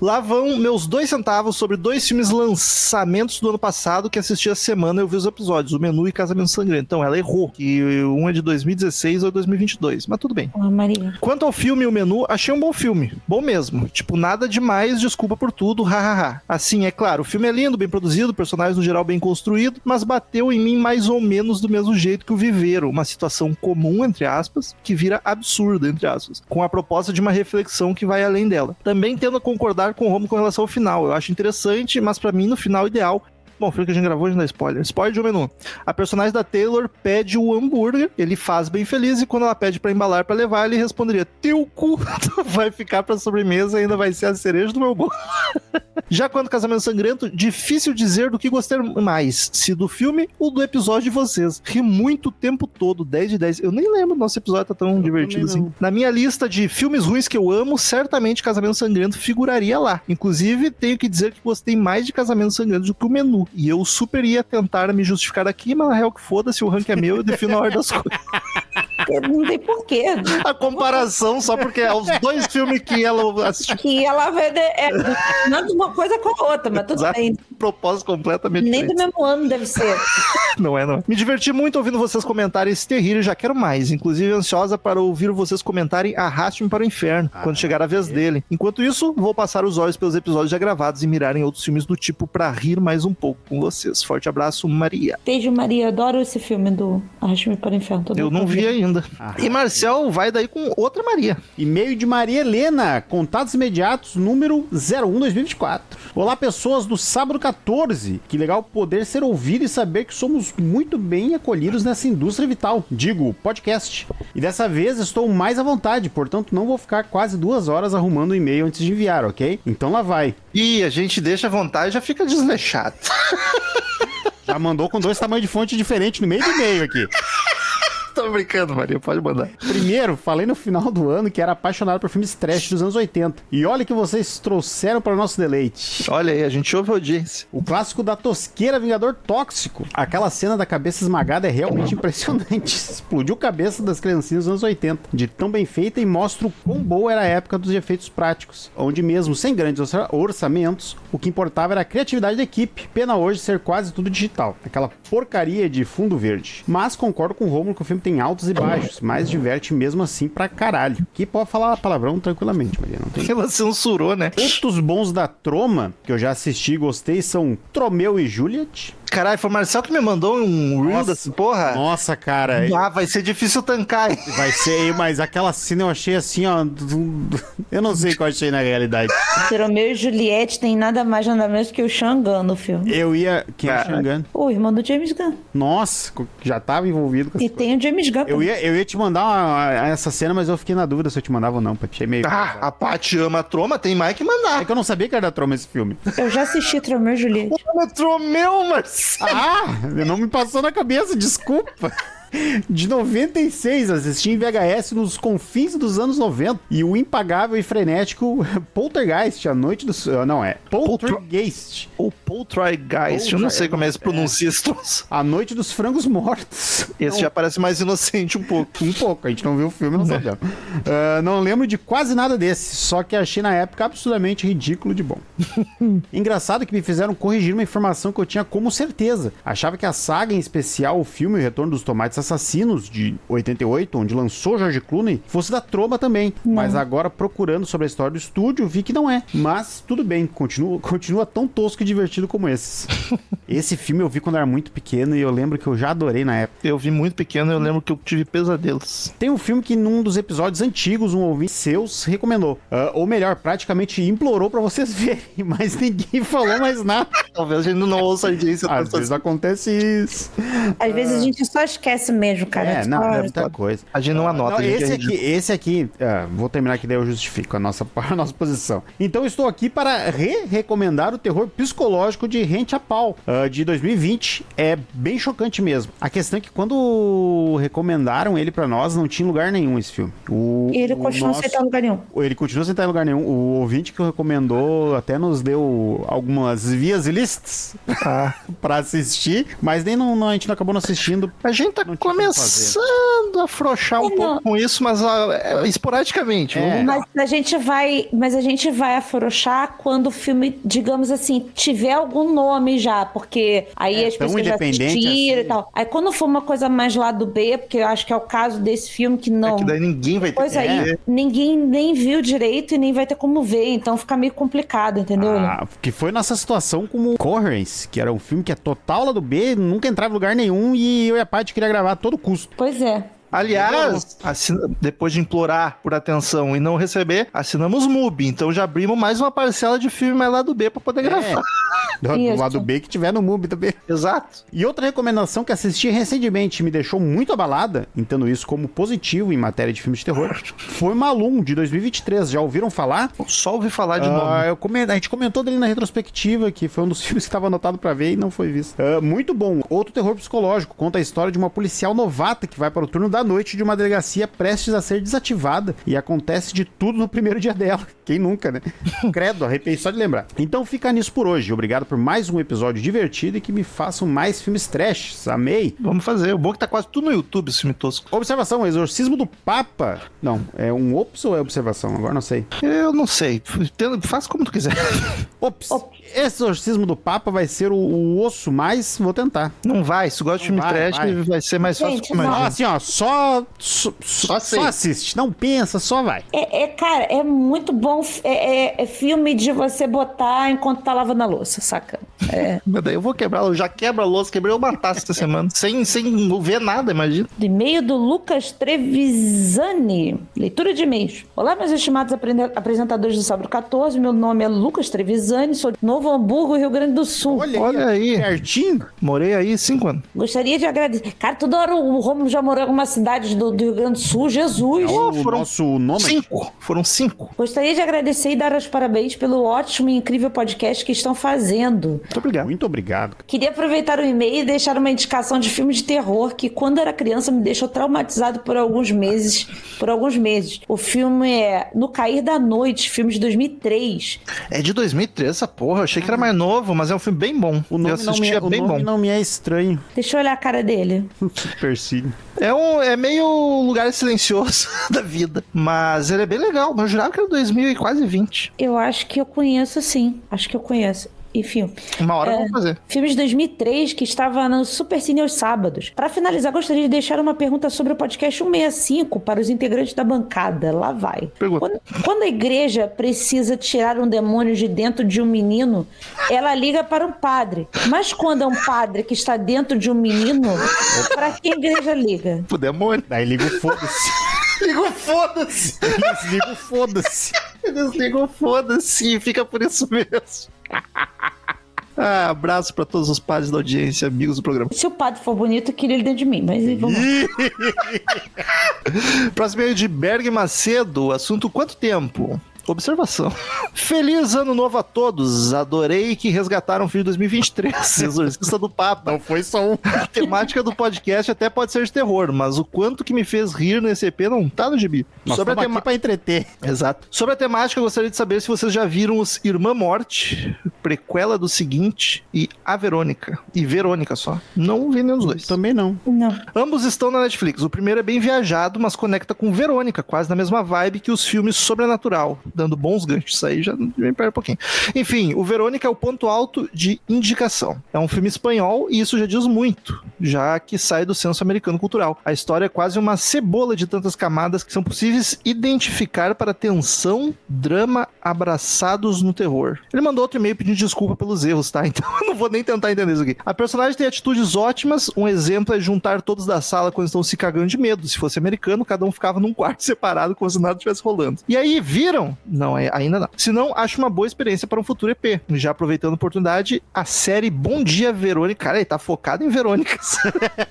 lá vão meus dois centavos sobre dois filmes lançamentos do ano passado que assisti a semana e eu vi os episódios, O Menu e Casamento Sangrento. Então ela errou, que um é de 2016 ou 2022, mas tudo bem. Ó, Maria. Quanto ao filme e o menu, achei um bom filme. Bom mesmo. Tipo, nada demais, desculpa por tudo, [laughs] hahaha. Assim, é claro, o filme é lindo, bem produzido, personagens no geral bem construído, mas bateu em mim mais ou menos do mesmo jeito que o Viveiro, uma situação comum, entre aspas, que vira absurda, entre aspas, com a proposta de uma reflexão que vai além dela. Também tendo a concordar com o Romo com relação ao final. Eu acho interessante, mas pra mim, no final ideal, Bom, foi o que a gente gravou, a gente dá spoiler. Spoiler de um menu. A personagem da Taylor pede o hambúrguer, ele faz bem feliz, e quando ela pede pra embalar pra levar, ele responderia: Teu cu [laughs] vai ficar pra sobremesa e ainda vai ser a cereja do meu bolo. [laughs] Já quanto casamento sangrento, difícil dizer do que gostei mais, se do filme ou do episódio de vocês. Ri muito o tempo todo, 10 de 10. Eu nem lembro nosso episódio tá tão divertido também assim. Na minha lista de filmes ruins que eu amo, certamente Casamento Sangrento figuraria lá. Inclusive, tenho que dizer que gostei mais de Casamento Sangrento do que o menu. E eu super ia tentar me justificar aqui, mas na real que foda-se, o ranking é meu, eu defino a ordem das coisas. [laughs] Não tem porquê. A comparação, só porque é os dois filmes que ela assistiu Que ela vai. De, é, não de uma coisa com a outra, mas tudo Exato. bem. propósito completamente Nem diferente. do mesmo ano deve ser. [laughs] Não é, não. Me diverti muito ouvindo vocês comentarem esse terrível e já quero mais. Inclusive, ansiosa para ouvir vocês comentarem Arraste-me para o Inferno, Ah, quando chegar a vez dele. Enquanto isso, vou passar os olhos pelos episódios já gravados e mirar em outros filmes do tipo pra rir mais um pouco com vocês. Forte abraço, Maria. Beijo, Maria. Adoro esse filme do Arraste-me para o Inferno. Todo Eu não tá vi vendo. Ainda. Ah. E Marcel vai daí com outra Maria. E-mail de Maria Helena, contatos imediatos, número 01-2024. Olá, pessoas do Sábado 14. Que legal poder ser ouvido e saber que somos muito bem acolhidos nessa indústria vital. Digo, podcast. E dessa vez estou mais à vontade, portanto não vou ficar quase duas horas arrumando o e-mail antes de enviar, ok? Então lá vai. E a gente deixa à vontade e já fica desleixado. Já mandou com dois tamanhos de fonte diferentes no meio do e-mail aqui. [laughs] Tô brincando, Maria, pode mandar. Primeiro, falei no final do ano que era apaixonado por filmes trash dos anos 80. E olha que vocês trouxeram para o nosso deleite. Olha aí, a gente ouve a audiência. O clássico da tosqueira Vingador Tóxico. Aquela cena da cabeça esmagada é realmente impressionante. [laughs] Explodiu a cabeça das criancinhas dos anos 80. De tão bem feita e mostra o quão boa era a época dos efeitos práticos. Onde mesmo sem grandes orça- orçamentos, o que importava era a criatividade da equipe. Pena hoje ser quase tudo digital. Aquela porcaria de fundo verde. Mas concordo com o Romulo que o filme tem altos e baixos, mas diverte mesmo assim pra caralho. Que pode falar palavrão tranquilamente, Maria. Não tem Ela censurou, né? Outros bons da Troma, que eu já assisti e gostei, são Tromeu e Juliet. Caralho, foi o Marcel que me mandou um reel dessa porra. Nossa, cara, Ah, vai ser difícil tancar, hein? vai ser, mas aquela cena eu achei assim, ó. [laughs] Eu não sei o que eu achei na realidade. Romeu e Juliette tem nada mais nada menos que o Xangan no filme. Eu ia. Quem é o. Xangan? O irmão do James Gunn. Nossa, já tava envolvido com E tem o James Gunn. eu ia, eu ia te mandar uma- essa cena, mas eu fiquei na dúvida se eu te mandava ou não, porque achei meio. Ah, a Paty ama a Troma, tem mais que É mandar. que eu não sabia que era da Troma esse filme. Eu já assisti Romeu e Juliette. Tromeu, Marcel. Ah, não me passou na cabeça, desculpa. De 96, assisti em VHS nos confins dos anos 90. E o impagável e frenético [laughs] Poltergeist, a noite dos. ah, Não, é. Poltergeist. O Poltergeist, eu não sei como é que se pronuncia esse troço. A noite dos frangos mortos. Esse já parece mais inocente um pouco. Um pouco, a gente não viu o filme, não sabemos. [laughs] Ah, não lembro de quase nada desse, só que achei na época absurdamente ridículo de bom. [laughs] Engraçado que me fizeram corrigir uma informação que eu tinha como certeza. Achava que a saga, em especial o filme O Retorno dos Tomates Assassinos, de 88, onde lançou George Clooney, fosse da Troma também. Mas agora, procurando sobre a história do estúdio, vi que não é. Mas tudo bem, continua, [laughs] continua tão tosco e divertido como esses. [laughs] Esse filme eu vi quando era muito pequeno e eu lembro que eu já adorei na época. Eu vi muito pequeno e eu lembro que eu tive pesadelos. Tem um filme que num dos episódios antigos um ouvinte seus recomendou. Ah, ou melhor, praticamente implorou pra vocês [laughs] verem, mas ninguém falou mais nada. [laughs] Talvez a gente não ouça a audiência. Às vezes assim. acontece isso. Às vezes a gente só esquece mesmo, cara. É, não, é muita coisa. A gente não anota. Não, esse aqui, esse aqui, ah, vou terminar aqui, daí eu justifico a nossa, [laughs] a nossa posição. Então estou aqui para re-recomendar o terror psicológico de Rente a Pau. Ah, uh, de 2020. É bem chocante mesmo. A questão é que quando recomendaram ele para nós, não tinha lugar nenhum esse filme. O, e ele continua nosso... sem estar em lugar nenhum. Ele continua sem estar em lugar nenhum. O ouvinte que recomendou até nos deu algumas vias listas ah. [laughs] para assistir, mas nem não, não, a gente não acabou não assistindo. A gente tá começando a afrouxar um pouco com isso, mas uh, esporadicamente. É. Mas a gente vai, mas a gente vai afrouxar quando o filme, digamos assim, tiver algum nome já, porque aí é, as pessoas já assistiram assim. e tal. Aí quando for uma coisa mais lá do B, porque eu acho que é o caso desse filme que não. É que daí ninguém vai ter. Pois aí, é. ninguém nem viu direito e nem vai ter como ver, então fica meio complicado, entendeu? Ah, que foi nossa situação como Coherence, que era um filme que é total lá do B, nunca entrava em lugar nenhum e eu e a Paty queria gravar a todo custo. Pois é. Aliás, assina, depois de implorar por atenção e não receber, assinamos MUBI. Então já abrimos mais uma parcela de filme mais lado B para poder é. gravar. [laughs] Do, do, lado B que tiver no MUBI também. Exato. E outra recomendação que assisti recentemente me deixou muito abalada, entendo isso como positivo em matéria de filmes de terror, [laughs] foi Malum, de 2023. Já ouviram falar? Só ouvi falar de uh, novo. Eu coment... A gente comentou dele na retrospectiva, que foi um dos [laughs] filmes que estava anotado para ver e não foi visto. Uh, muito bom. Outro terror psicológico. Conta a história de uma policial novata que vai para o turno da noite de uma delegacia prestes a ser desativada e acontece de tudo no primeiro dia dela. [laughs] Quem nunca, né? [laughs] Credo, arrepei só de lembrar. Então fica nisso por hoje. Obrigado por mais um episódio divertido e que me façam mais filmes trash. Amei. Vamos fazer. O bom é que tá quase tudo no YouTube esse filme tosco. Observação, o Exorcismo do Papa. Não, é um ops ou é observação? Agora não sei. Eu não sei. Faz como tu quiser. Ops. ops. Exorcismo do Papa vai ser o, o, osso mais. Vou tentar. Não vai. Se gosta de filme vai, trash, vai. vai. ser mais fácil Gente, que Assim, ó, só. Só, só, só, assiste. Não pensa, só vai. É, é cara, é muito bom. É, é, é, filme de você botar enquanto tá lavando a louça, saca? É. [laughs] eu vou quebrar, eu já quebra a louça, quebrei uma taça essa semana. [laughs] sem, sem ver nada, imagina. De e-mail do Lucas Trevisani. Leitura de e-mails. Olá, meus estimados apresentadores do Sábado 14. Meu nome é Lucas Trevisani, sou de Novo Hamburgo, Rio Grande do Sul. Olha, Olha aí. Pertinho. Morei aí cinco anos. Gostaria de agradecer. Cara, toda hora o Romulo já morou em alguma cidade do, do Rio Grande do Sul. Jesus. É o foram nosso nome. Cinco. Foram cinco. Gostaria de agradecer e dar os parabéns pelo ótimo e incrível podcast que estão fazendo. Muito obrigado. Muito obrigado. Queria aproveitar o e-mail e deixar uma indicação de filme de terror que, quando era criança, me deixou traumatizado por alguns meses. Por alguns meses. O filme é No Cair da Noite, filme de 2003. É de 2003 essa porra. Eu achei que era mais novo, mas é um filme bem bom. O nome, não me, é, bem o nome bom. não me é estranho. Deixa eu olhar a cara dele. [laughs] Persigo. É, um, é meio lugar silencioso [laughs] da vida. Mas ele é bem legal. Eu jurava que era 2000 e quase 20. Eu acho que eu conheço sim. Acho que eu conheço enfim. Uma hora é, vamos fazer. Filme de 2003 que estava no Super Cine aos sábados. Para finalizar, gostaria de deixar uma pergunta sobre o podcast 165 para os integrantes da bancada. Lá vai. Pergunta. Quando, quando a igreja precisa tirar um demônio de dentro de um menino, ela liga para um padre. Mas quando é um padre que está dentro de um menino, para que a igreja liga? Pro demônio. Aí liga o foda-se. [laughs] liga o foda-se. Eles ligam o foda-se. Eles ligam o foda-se e fica por isso mesmo. [laughs] Ah, abraço para todos os padres da audiência, amigos do programa. Se o padre for bonito, eu queria ele dentro de mim, mas vamos [laughs] Próximo e de Berg Macedo, assunto quanto tempo? Observação. [laughs] Feliz ano novo a todos. Adorei que resgataram o filme de 2023, Exorcista do Papa. Não foi só um. A temática do podcast até pode ser de terror, mas o quanto que me fez rir nesse EP não tá no gibi. Nós Sobre a tema... aqui pra entreter. Exato. Sobre a temática, eu gostaria de saber se vocês já viram os Irmã Morte, prequela do seguinte, e A Verônica. E Verônica só. Não vi nenhum dos dois. Também não. Não. Ambos estão na Netflix. O primeiro é bem viajado, mas conecta com Verônica, quase na mesma vibe que os filmes Sobrenatural dando bons ganchos. Aí já me perde um pouquinho. Enfim, o Verônica é o ponto alto de indicação. É um filme espanhol e isso já diz muito, já que sai do senso americano cultural. A história é quase uma cebola de tantas camadas que são possíveis identificar para tensão, drama abraçados no terror. Ele mandou outro e-mail pedindo desculpa pelos erros, tá? [laughs] Então eu não vou nem tentar entender isso aqui. A personagem tem atitudes ótimas. Um exemplo é juntar todos da sala quando estão se cagando de medo. Se fosse americano, cada um ficava num quarto [laughs] separado como se nada estivesse rolando. E aí, viram? Não, é- ainda não. Se não, acho uma boa experiência para um futuro EP. Já aproveitando a oportunidade, a série Bom Dia Verônica. Cara, ele tá focado em Verônicas.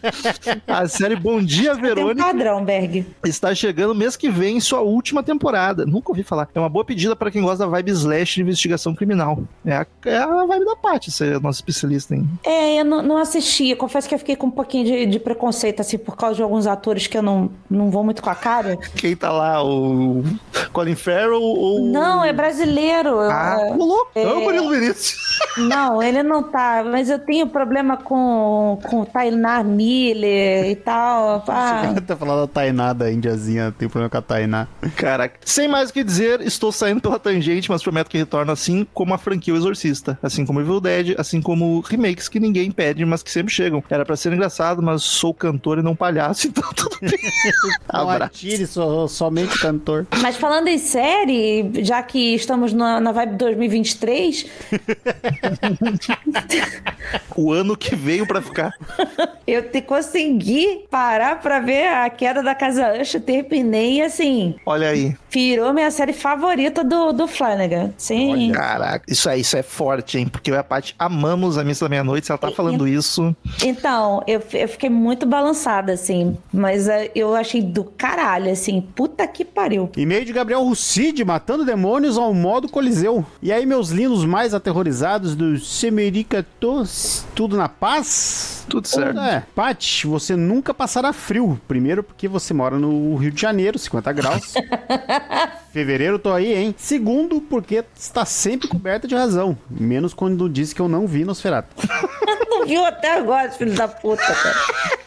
[laughs] a série Bom Dia Tem um Verônica padrão, Berg. está chegando mês que vem em sua última temporada. Nunca ouvi falar. É uma boa pedida para quem gosta da vibe slash de investigação criminal. É a, é a vibe da Paty, você é nossa especialista em. É, eu não, não assisti. Confesso que eu fiquei com um pouquinho de, de preconceito, assim, por causa de alguns atores que eu não, não vou muito com a cara. Quem tá lá, o Colin Farrell ou. Não, é brasileiro. Eu- Ah, é- o louco. É o Murilo Vinícius. [laughs] Não, ele não tá. Mas eu tenho problema com, com o Tainá Miller e tal. Ah, tá falando da Tainá da Indiazinha, tem problema com a Tainá. Caraca. Sem mais o que dizer, estou saindo pela tangente, mas prometo que retorno assim como a franquia O Exorcista. Assim como Evil Dead, assim como remakes que ninguém pede, mas que sempre chegam. Era pra ser engraçado, mas sou cantor e não palhaço, [laughs] então tudo bem. [laughs] Não Abraço. atire so- somente cantor. mas falando em série, já que estamos na, na vibe 2023, [laughs] O ano que veio pra ficar. eu te consegui parar pra ver a queda da Casa Usher. Terminei assim. Olha aí. Virou minha série favorita do, do Flanagan. Sim. Caraca, isso aí, isso é forte, hein? Porque eu e a Paty amamos a Missa da Meia-Noite. Se ela tá falando isso. Então, eu, eu fiquei muito balançada, assim. Mas eh, eu achei do caralho, assim. Puta que pariu. E-mail de Gabriel Rucide, matando demônios ao modo Coliseu. E aí, meus lindos mais aterrorizados do Semericatos, tudo na paz? Tudo certo. É, Paty, você nunca passará frio. Primeiro, porque você mora no Rio de Janeiro, 50 graus. [laughs] Fevereiro, tô aí, hein? Segundo, porque está sempre coberta de razão. Menos quando disse que eu não vi Nosferatu. [laughs] Não viu até agora, filho da puta, cara.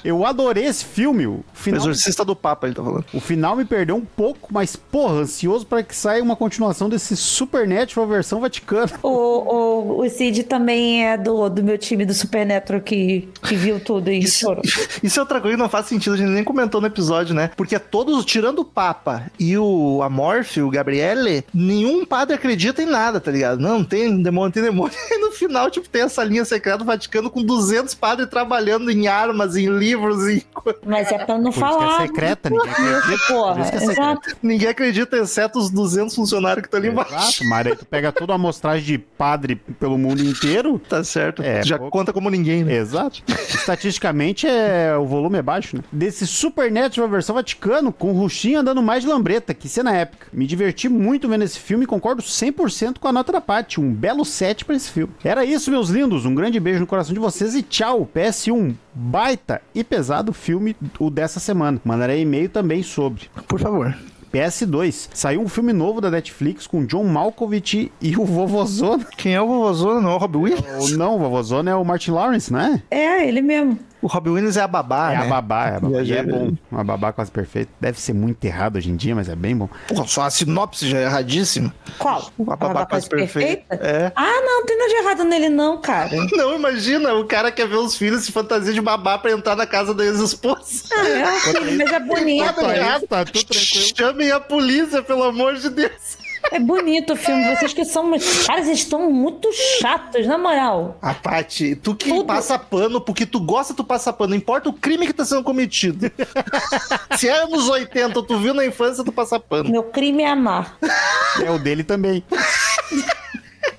Eu adorei esse filme. O O final, Exorcista do Papa, ele tá falando. o final me perdeu um pouco, mas, porra, ansioso para que saia uma continuação desse Supernatural versão Vaticano. O, o, o Cid também é do, do meu time do Supernatural que, que viu tudo e chorou. [laughs] Isso é outra coisa que não faz sentido, a gente nem comentou no episódio, né? Porque todos, tirando o Papa e o O Gabriele, nenhum padre acredita em nada, tá ligado? Não, tem demônio, tem demônio. [laughs] E no final, tipo, tem essa linha secreta do Vaticano com 200 padres trabalhando em armas, em livros, em... Mas é pra não Por isso falar. que é secreta, ninguém acredita. Porra, Por isso que é secreta. Ninguém acredita, exceto os 200 funcionários que estão ali embaixo. Exato, mas aí tu pega toda a amostragem de padre pelo mundo inteiro. Tá certo. É, Já pouco. conta como ninguém, né? Exato. Estatisticamente, é, o volume é baixo, né? Desse Supernatural versão Vaticano, com o Ruxinho andando mais de lambreta, que cena épica. Me diverti muito vendo esse filme e concordo 100% com a nota da Paty. Um belo set pra esse filme. Era isso, meus lindos. Um grande beijo no coração de vocês e tchau. PS1, baita e pesado filme o dessa semana. Mandarei e-mail também sobre. Por favor. PS2, saiu um filme novo da Netflix com John Malkovich e o Vovozona. Quem é o vovozona? Não é o Robbie Williams? Ou não, o Vovozona é o Martin Lawrence, não é? É, ele mesmo. O Robbie Williams é a babá, É né? a babá, é a babá. E é bom. Uma babá quase perfeita. Deve ser muito errado hoje em dia, mas é bem bom. Porra, só a sinopse já é erradíssima. Qual? A babá quase perfeita. É. Ah, não, não tem nada de errado nele, não, cara. [laughs] Não, imagina, o cara quer ver os filhos se fantasia de babá pra entrar na casa da ex-esposa. Ah, é filme, mas é bonito. Nada errado. tá tudo tranquilo. Chamem a polícia, pelo amor de Deus. É bonito o filme. Vocês que são. Caras, vocês estão muito chatos, na moral. A Paty, tu que Tudo. passa pano, porque tu gosta, tu passa pano. Não importa o crime que tá sendo cometido. [laughs] se é anos 80, tu viu na infância, tu passa pano. Meu crime é amar. É o dele também.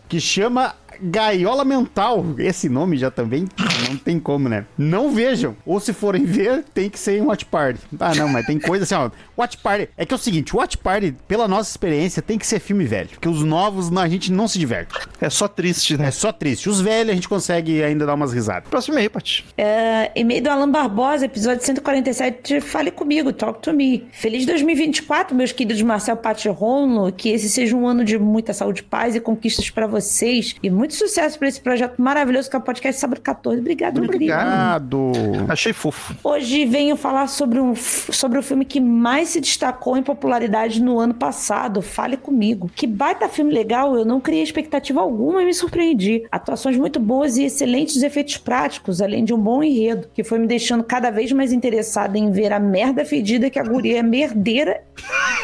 que chama Gaiola Mental. Esse nome já também não tem como, né? Não vejam. Ou se forem ver, tem que ser em Watch Party. Ah, não, mas tem coisa assim, ó. Watch Party. É que é o seguinte, Watch Party, pela nossa experiência, tem que ser filme velho. Porque os novos, a gente não se diverte. É só triste, né? É só triste. Os velhos, a gente consegue ainda dar umas risadas. Próximo aí, Paty. É, e-mail do Alan Barbosa, episódio 147, Fale Comigo, Talk to Me. Feliz 2024, meus queridos Marcel Pati Rono, que esse seja um ano de muita saúde, paz e conquistas pra vocês. E muito sucesso pra esse projeto maravilhoso que é o podcast Sábado 14. Obrigado, querido. Obrigado. Achei fofo. Hoje venho falar sobre, um, sobre o filme que mais se destacou em popularidade no ano passado, Fale Comigo. Que baita filme legal, eu não criei expectativa alguma e me surpreendi. Atuações muito boas e excelentes efeitos práticos, além de um bom enredo, que foi me deixando cada vez mais interessada em ver a merda fedida que a guria merdeira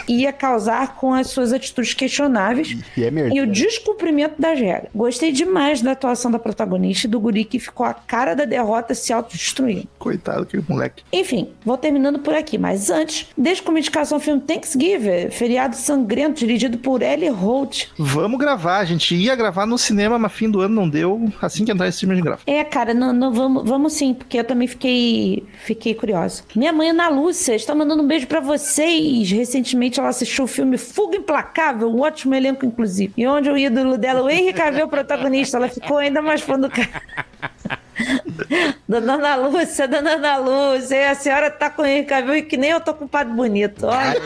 ia causar com as suas atitudes questionáveis E é merda. e o descumprimento das regras. Gostei demais da atuação da protagonista e do guri que ficou a cara da derrota se autodestruindo. Coitado que moleque. Enfim, vou terminando por aqui, mas antes, deixa como indicação o filme Thanksgiving, feriado sangrento, dirigido por Ellie Holt. Vamos gravar, a gente ia gravar no cinema, mas fim do ano não deu. Assim que entrar esse filme, a gente grava. É, cara, não, não, vamos, vamos sim, porque eu também fiquei, fiquei curiosa. Minha mãe, Ana Lúcia, está mandando um beijo pra vocês. Recentemente ela assistiu o filme Fuga Implacável, um ótimo elenco, inclusive. E onde o ídolo dela, o Henry Cavill, o protagonista, ela ficou ainda mais fã do cara. [laughs] Dona Ana Lúcia, Dona Ana Lúcia, a senhora tá com o Henrique Cavill e que nem eu tô com o Padre Bonito. Olha.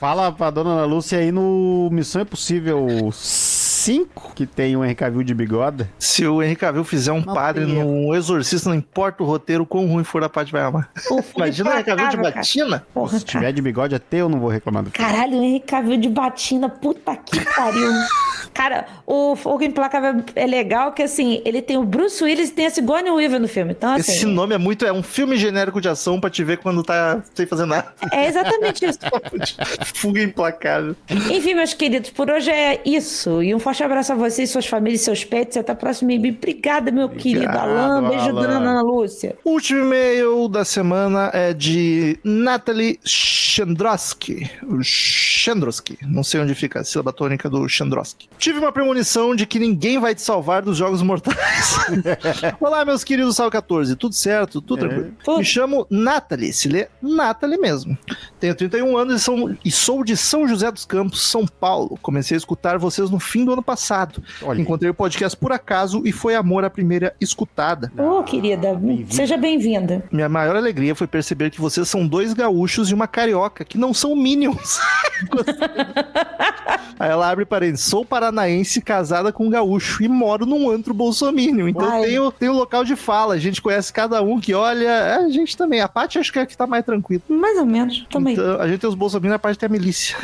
Fala pra dona Ana Lúcia aí no Missão Impossível 5, que tem o Henry Cavill de bigode. Se o Henrique Cavill fizer um Não padre tem num exorcista, não importa o roteiro, quão ruim for a parte vai amar. Imagina o Henrique Cavill de batina. Porra, Se tiver de bigode até eu não vou reclamar do filme. Caralho, o Henrique Cavill de batina, puta que pariu. [laughs] Cara, o Fogo Implacável é legal que, assim, ele tem o Bruce Willis e tem a Sigourney Weaver no filme. Então, assim, Esse nome é muito. É um filme genérico de ação pra te ver quando tá sem fazer nada. é exatamente isso. [laughs] Fuga implacável. Enfim, meus queridos, por hoje é isso. E um forte abraço a vocês, suas famílias e seus pets. Até a próxima. E Obrigada, meu querido Alan. Beijo, Alan. dona Ana Lúcia. O último e-mail da semana é de Natalie Chandrosky. Chandrosky. Não sei onde fica a sílaba tônica do Chandrosky. Tive uma premonição de que ninguém vai te salvar dos jogos mortais. [laughs] Olá, meus queridos Sal 14. Tudo certo? Tudo tranquilo? Tudo. Me chamo Natalie. Se lê Natalie mesmo. Tenho 31 anos e, sou- e sou de São José dos Campos, São Paulo. Comecei a escutar vocês no fim do ano passado. Olha. Encontrei o podcast por acaso e foi amor à primeira escutada. Ô, querida, bem-vinda. seja bem-vinda. Minha maior alegria foi perceber que vocês são dois gaúchos e uma carioca, que não são minions. [laughs] Aí ela abre parênteses. Sou paranaense, casada com um gaúcho e moro num antro bolsominion. Então tem o, tem o local de fala. A gente conhece cada um que olha. é, A gente também. A Paty acho que é a que tá mais tranquila. Mais ou menos, também. Então, a gente tem os bolsominions, a parte tem a milícia.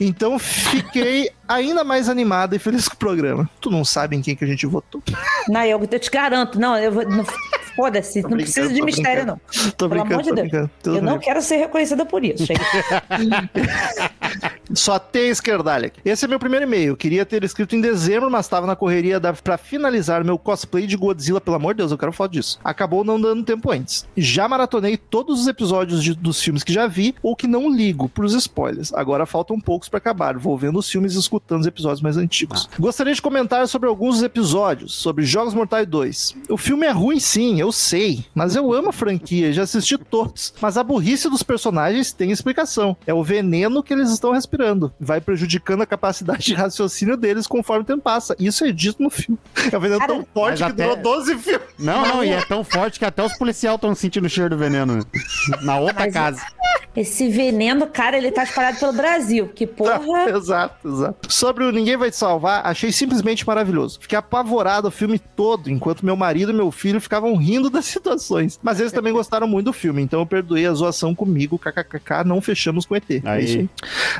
Então fiquei [laughs] ainda mais animada e feliz com o programa. Tu não sabe em quem que a gente votou. Não, eu, eu te garanto. Não, eu vou. não- Foda-se, não precisa de mistério, brincando. não. Tô Pelo amor brincando, de Deus. brincando. Eu não quero ser reconhecida por isso. [laughs] Só tem esquerdalha. Esse é meu primeiro e-mail. Queria ter escrito em dezembro, mas estava na correria da, pra finalizar meu cosplay de Godzilla. Pelo amor de Deus, eu quero foto disso. Acabou não dando tempo antes. Já maratonei todos os episódios de- dos filmes que já vi ou que não ligo pros spoilers. Agora faltam poucos pra acabar. Vou vendo os filmes e escutando os episódios mais antigos. Gostaria de comentar sobre alguns episódios, sobre Jogos Mortais 2. O filme é ruim sim, eu sei, mas eu amo a franquia, já assisti todos. Mas a burrice dos personagens tem explicação. É o veneno que eles estão respirando. Vai prejudicando a capacidade de raciocínio deles conforme o tempo passa. Isso é dito no filme. É um veneno Cara, tão forte mas que até- durou 12 filmes. Não, não, e é tão forte que até os policiais estão sentindo o cheiro do veneno. né? Na outra Mas- casa. [laughs] Esse veneno, cara, ele tá espalhado pelo Brasil. Que [laughs] porra. exato, exato. Sobre o Ninguém Vai Te Salvar, achei simplesmente maravilhoso. Fiquei apavorado o filme todo, enquanto meu marido e meu filho ficavam rindo das [laughs] situações. Mas eles também gostaram muito do filme, então eu perdoei a zoação comigo, kkkk, não fechamos com ET. É Aí. isso aí.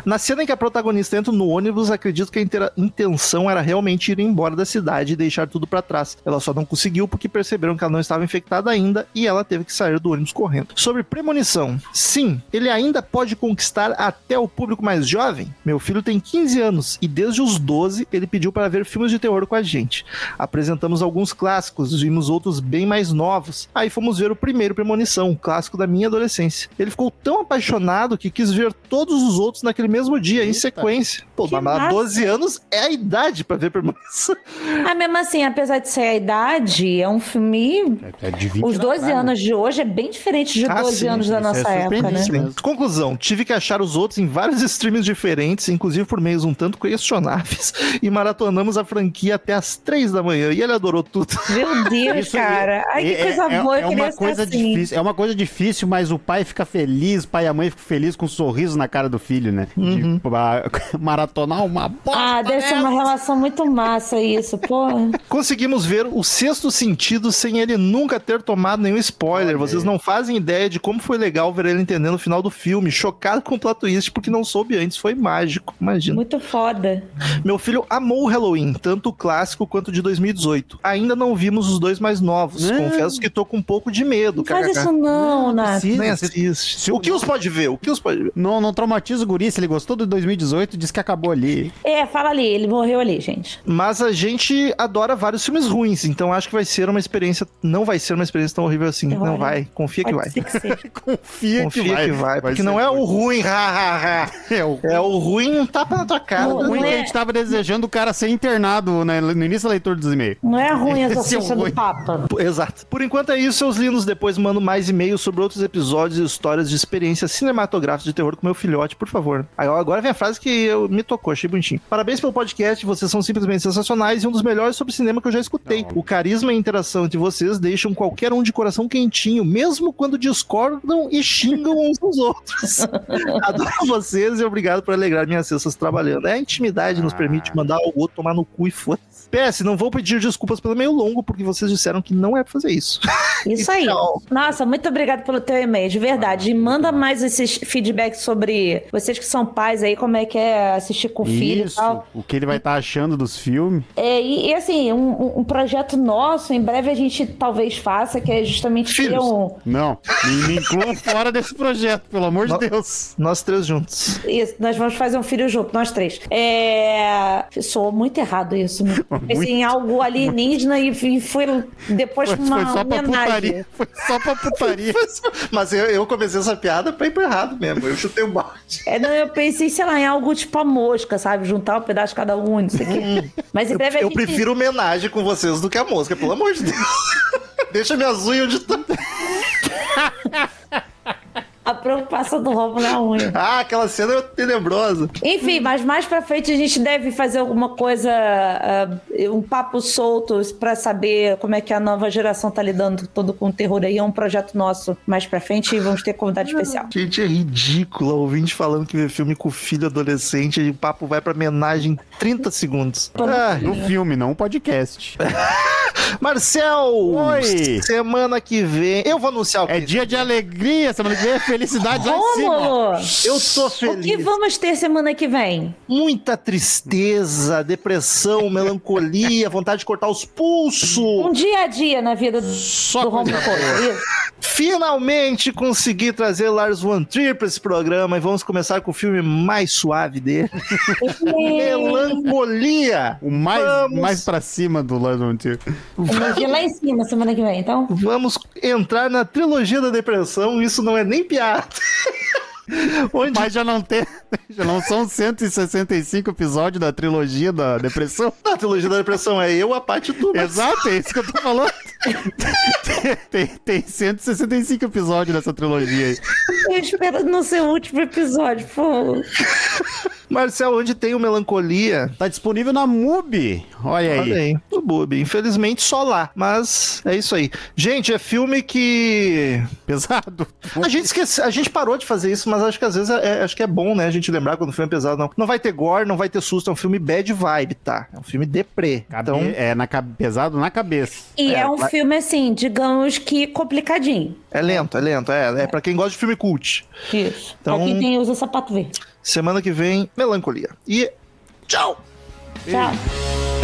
Na cena em que a protagonista entra no ônibus, acredito que a intenção era realmente ir embora da cidade e deixar tudo pra trás. Ela só não conseguiu porque perceberam que ela não estava infectada ainda e ela teve que sair do ônibus correndo. Sobre premonição, sim, ele ainda pode conquistar até o público mais jovem. Meu filho tem 15 anos e desde os 12 ele pediu para ver filmes de terror com a gente. Apresentamos alguns clássicos, vimos outros bem mais novos. Aí fomos ver o primeiro Premonição, um clássico da minha adolescência. Ele ficou tão apaixonado que quis ver todos os outros naquele mesmo dia, em Eita. sequência. Pô, Que mas massa. 12 anos é a idade para ver Premonição. [laughs] Ah, mesmo assim, apesar de ser a idade, é um filme. É, é de 20 Os 12 atrás, né? anos de hoje é bem diferente de Ah, 12 sim, anos da é nossa época, né? Conclusão, tive que achar os outros em vários [laughs] streams diferentes, inclusive por meios um tanto questionáveis, [laughs] e maratonamos a franquia até as 3 da manhã, e ele adorou tudo. Meu [laughs] Deus, Isso cara. Ai, que é- coisa é, boa. é queria uma coisa assim. difícil, é uma coisa difícil, mas o pai fica feliz, pai e a mãe ficam felizes com um sorriso na cara do filho, né? Uhum. De ah, maratonar uma bosta. Ah, deve ser uma relação muito massa isso, pô. Conseguimos ver o sexto sentido sem ele nunca ter tomado nenhum spoiler. Olha Vocês não fazem ideia de como foi legal ver ele entendendo o final final do filme, chocado com o plot twist, porque não soube antes. Foi mágico, imagina. Muito foda. Meu filho amou o Halloween, tanto o clássico quanto o de 2018. Ainda não vimos os dois mais novos. Não. Confesso que tô com um pouco de medo, Não faz isso não, Nath. Nem Se- assiste. o que os pode ver? O que os pode ver? Não, não traumatiza o guri, se ele gostou do 2018, diz que acabou ali. É, fala ali, ele morreu ali, gente. Mas a gente adora vários filmes ruins, então acho que vai ser uma experiência. Não vai ser uma experiência tão horrível assim. Olha, Não vai. Confia que vai. que. [laughs] Confia, Confia que vai. Porque não é o ruim, ha, ha, ha. [laughs] É o É o ruim, um tapa na tua cara. Não, ruim não que é- a gente tava desejando o cara ser internado né, no início da leitura dos e-mails. Não é ruim essa Esse é o do Papa. Exato. Por enquanto é isso, seus lindos. Depois mando mais e-mails sobre outros episódios e histórias de experiências cinematográficas de terror com meu filhote, por favor. Agora agora vem a frase que eu, me tocou, achei bonitinho. Parabéns pelo podcast, vocês são simplesmente sensacionais e um dos melhores sobre cinema que eu já escutei. O carisma e a interação entre vocês deixam qualquer um de coração quentinho, mesmo quando discordam e xingam uns aos outros. [laughs] Adoro vocês e obrigado por alegrar minhas cestas trabalhando. É a intimidade nos Ah. permite mandar o outro tomar no cu e foda PS, não vou pedir desculpas pelo meio longo, porque vocês disseram que não é pra fazer isso. Isso aí. Então. Nossa, muito obrigado pelo teu e-mail, de verdade. E manda mais esses feedbacks sobre vocês que são pais aí, como é que é assistir com o filho e Isso, tal. o que ele vai estar achando dos filmes. É, e, e, assim, um, um projeto nosso, em breve a gente talvez faça, que é justamente ter Filhos. um. Não, me, me incluam fora desse projeto, pelo amor de Não. Deus. Nós três juntos. Isso, nós vamos fazer um filho junto, nós três. É. Soou muito errado isso. né? [laughs] Pensei em algo alienígena e, e foi depois Foi, uma foi só pra homenagem. putaria. Foi só pra putaria. [laughs] Mas eu, eu comecei essa piada pra ir pro errado mesmo. Eu chutei o balde. É, não, eu pensei, sei lá, em algo tipo a mosca, sabe? Juntar um pedaço de cada um, não sei o quê. Mas em breve Eu gente... prefiro homenagem com vocês do que a mosca, pelo amor de Deus. [laughs] Deixa minhas unhas onde tá. [laughs] A preocupação do Romulo é a [laughs] unha. Ah, aquela cena é tenebrosa. Enfim, mas mais pra frente a gente deve fazer alguma coisa, ah, um papo solto pra saber como é que a nova geração tá lidando todo com o terror aí. É um projeto nosso mais pra frente e vamos ter convidado especial. Gente, é ridículo. Ouvinte falando que vê filme com filho adolescente e o papo vai pra homenagem em 30 segundos. Ah, No filme, não um podcast. [laughs] Marcel! Oi! Semana que vem. Eu vou anunciar o que. É dia de alegria, semana que vem é felicidade lá em cima. Rômulo! Eu tô O que feliz. vamos ter semana que vem? Muita tristeza, depressão, melancolia, [laughs] vontade de cortar os pulsos. Um dia a dia na vida do, Só do Romulo. Finalmente consegui trazer Lars Von Trier pra esse programa e vamos começar com o filme mais suave dele. [laughs] Melancolia. O mais, Vamos. mais pra cima do London Tier. Energia lá em cima semana que vem, então. Vamos entrar na trilogia da depressão, isso não é nem piada. [laughs] Onde Mas já não tem. Já não são 165 episódios da trilogia da depressão? a trilogia da depressão é eu, a parte tu. mas- Exato, é isso que eu tô falando. [laughs] tem, tem 165 episódios dessa trilogia aí. Eu espero não ser o último episódio, pô. Marcel, onde tem o Melancolia? Tá disponível na MUBI. Olha aí. Olha aí, o Bubi. Infelizmente só lá, mas é isso aí. Gente, é filme que Pesado. A gente esquece, a gente parou de fazer isso, mas acho que às vezes é, é- acho que é bom, né? A gente lembrar quando o filme é pesado, não. Não vai ter gore, não vai ter susto, é um filme bad vibe, tá? É um filme deprê. Cabe- Então, É na, pesado na cabeça. E é, É, um vai- filme, assim, digamos que complicadinho. é lento, é lento. É, é pra quem gosta de filme cult. Isso. Então- Pra quem tem, usa sapato verde. Semana que vem, Melancolia. E tchau! Tchau.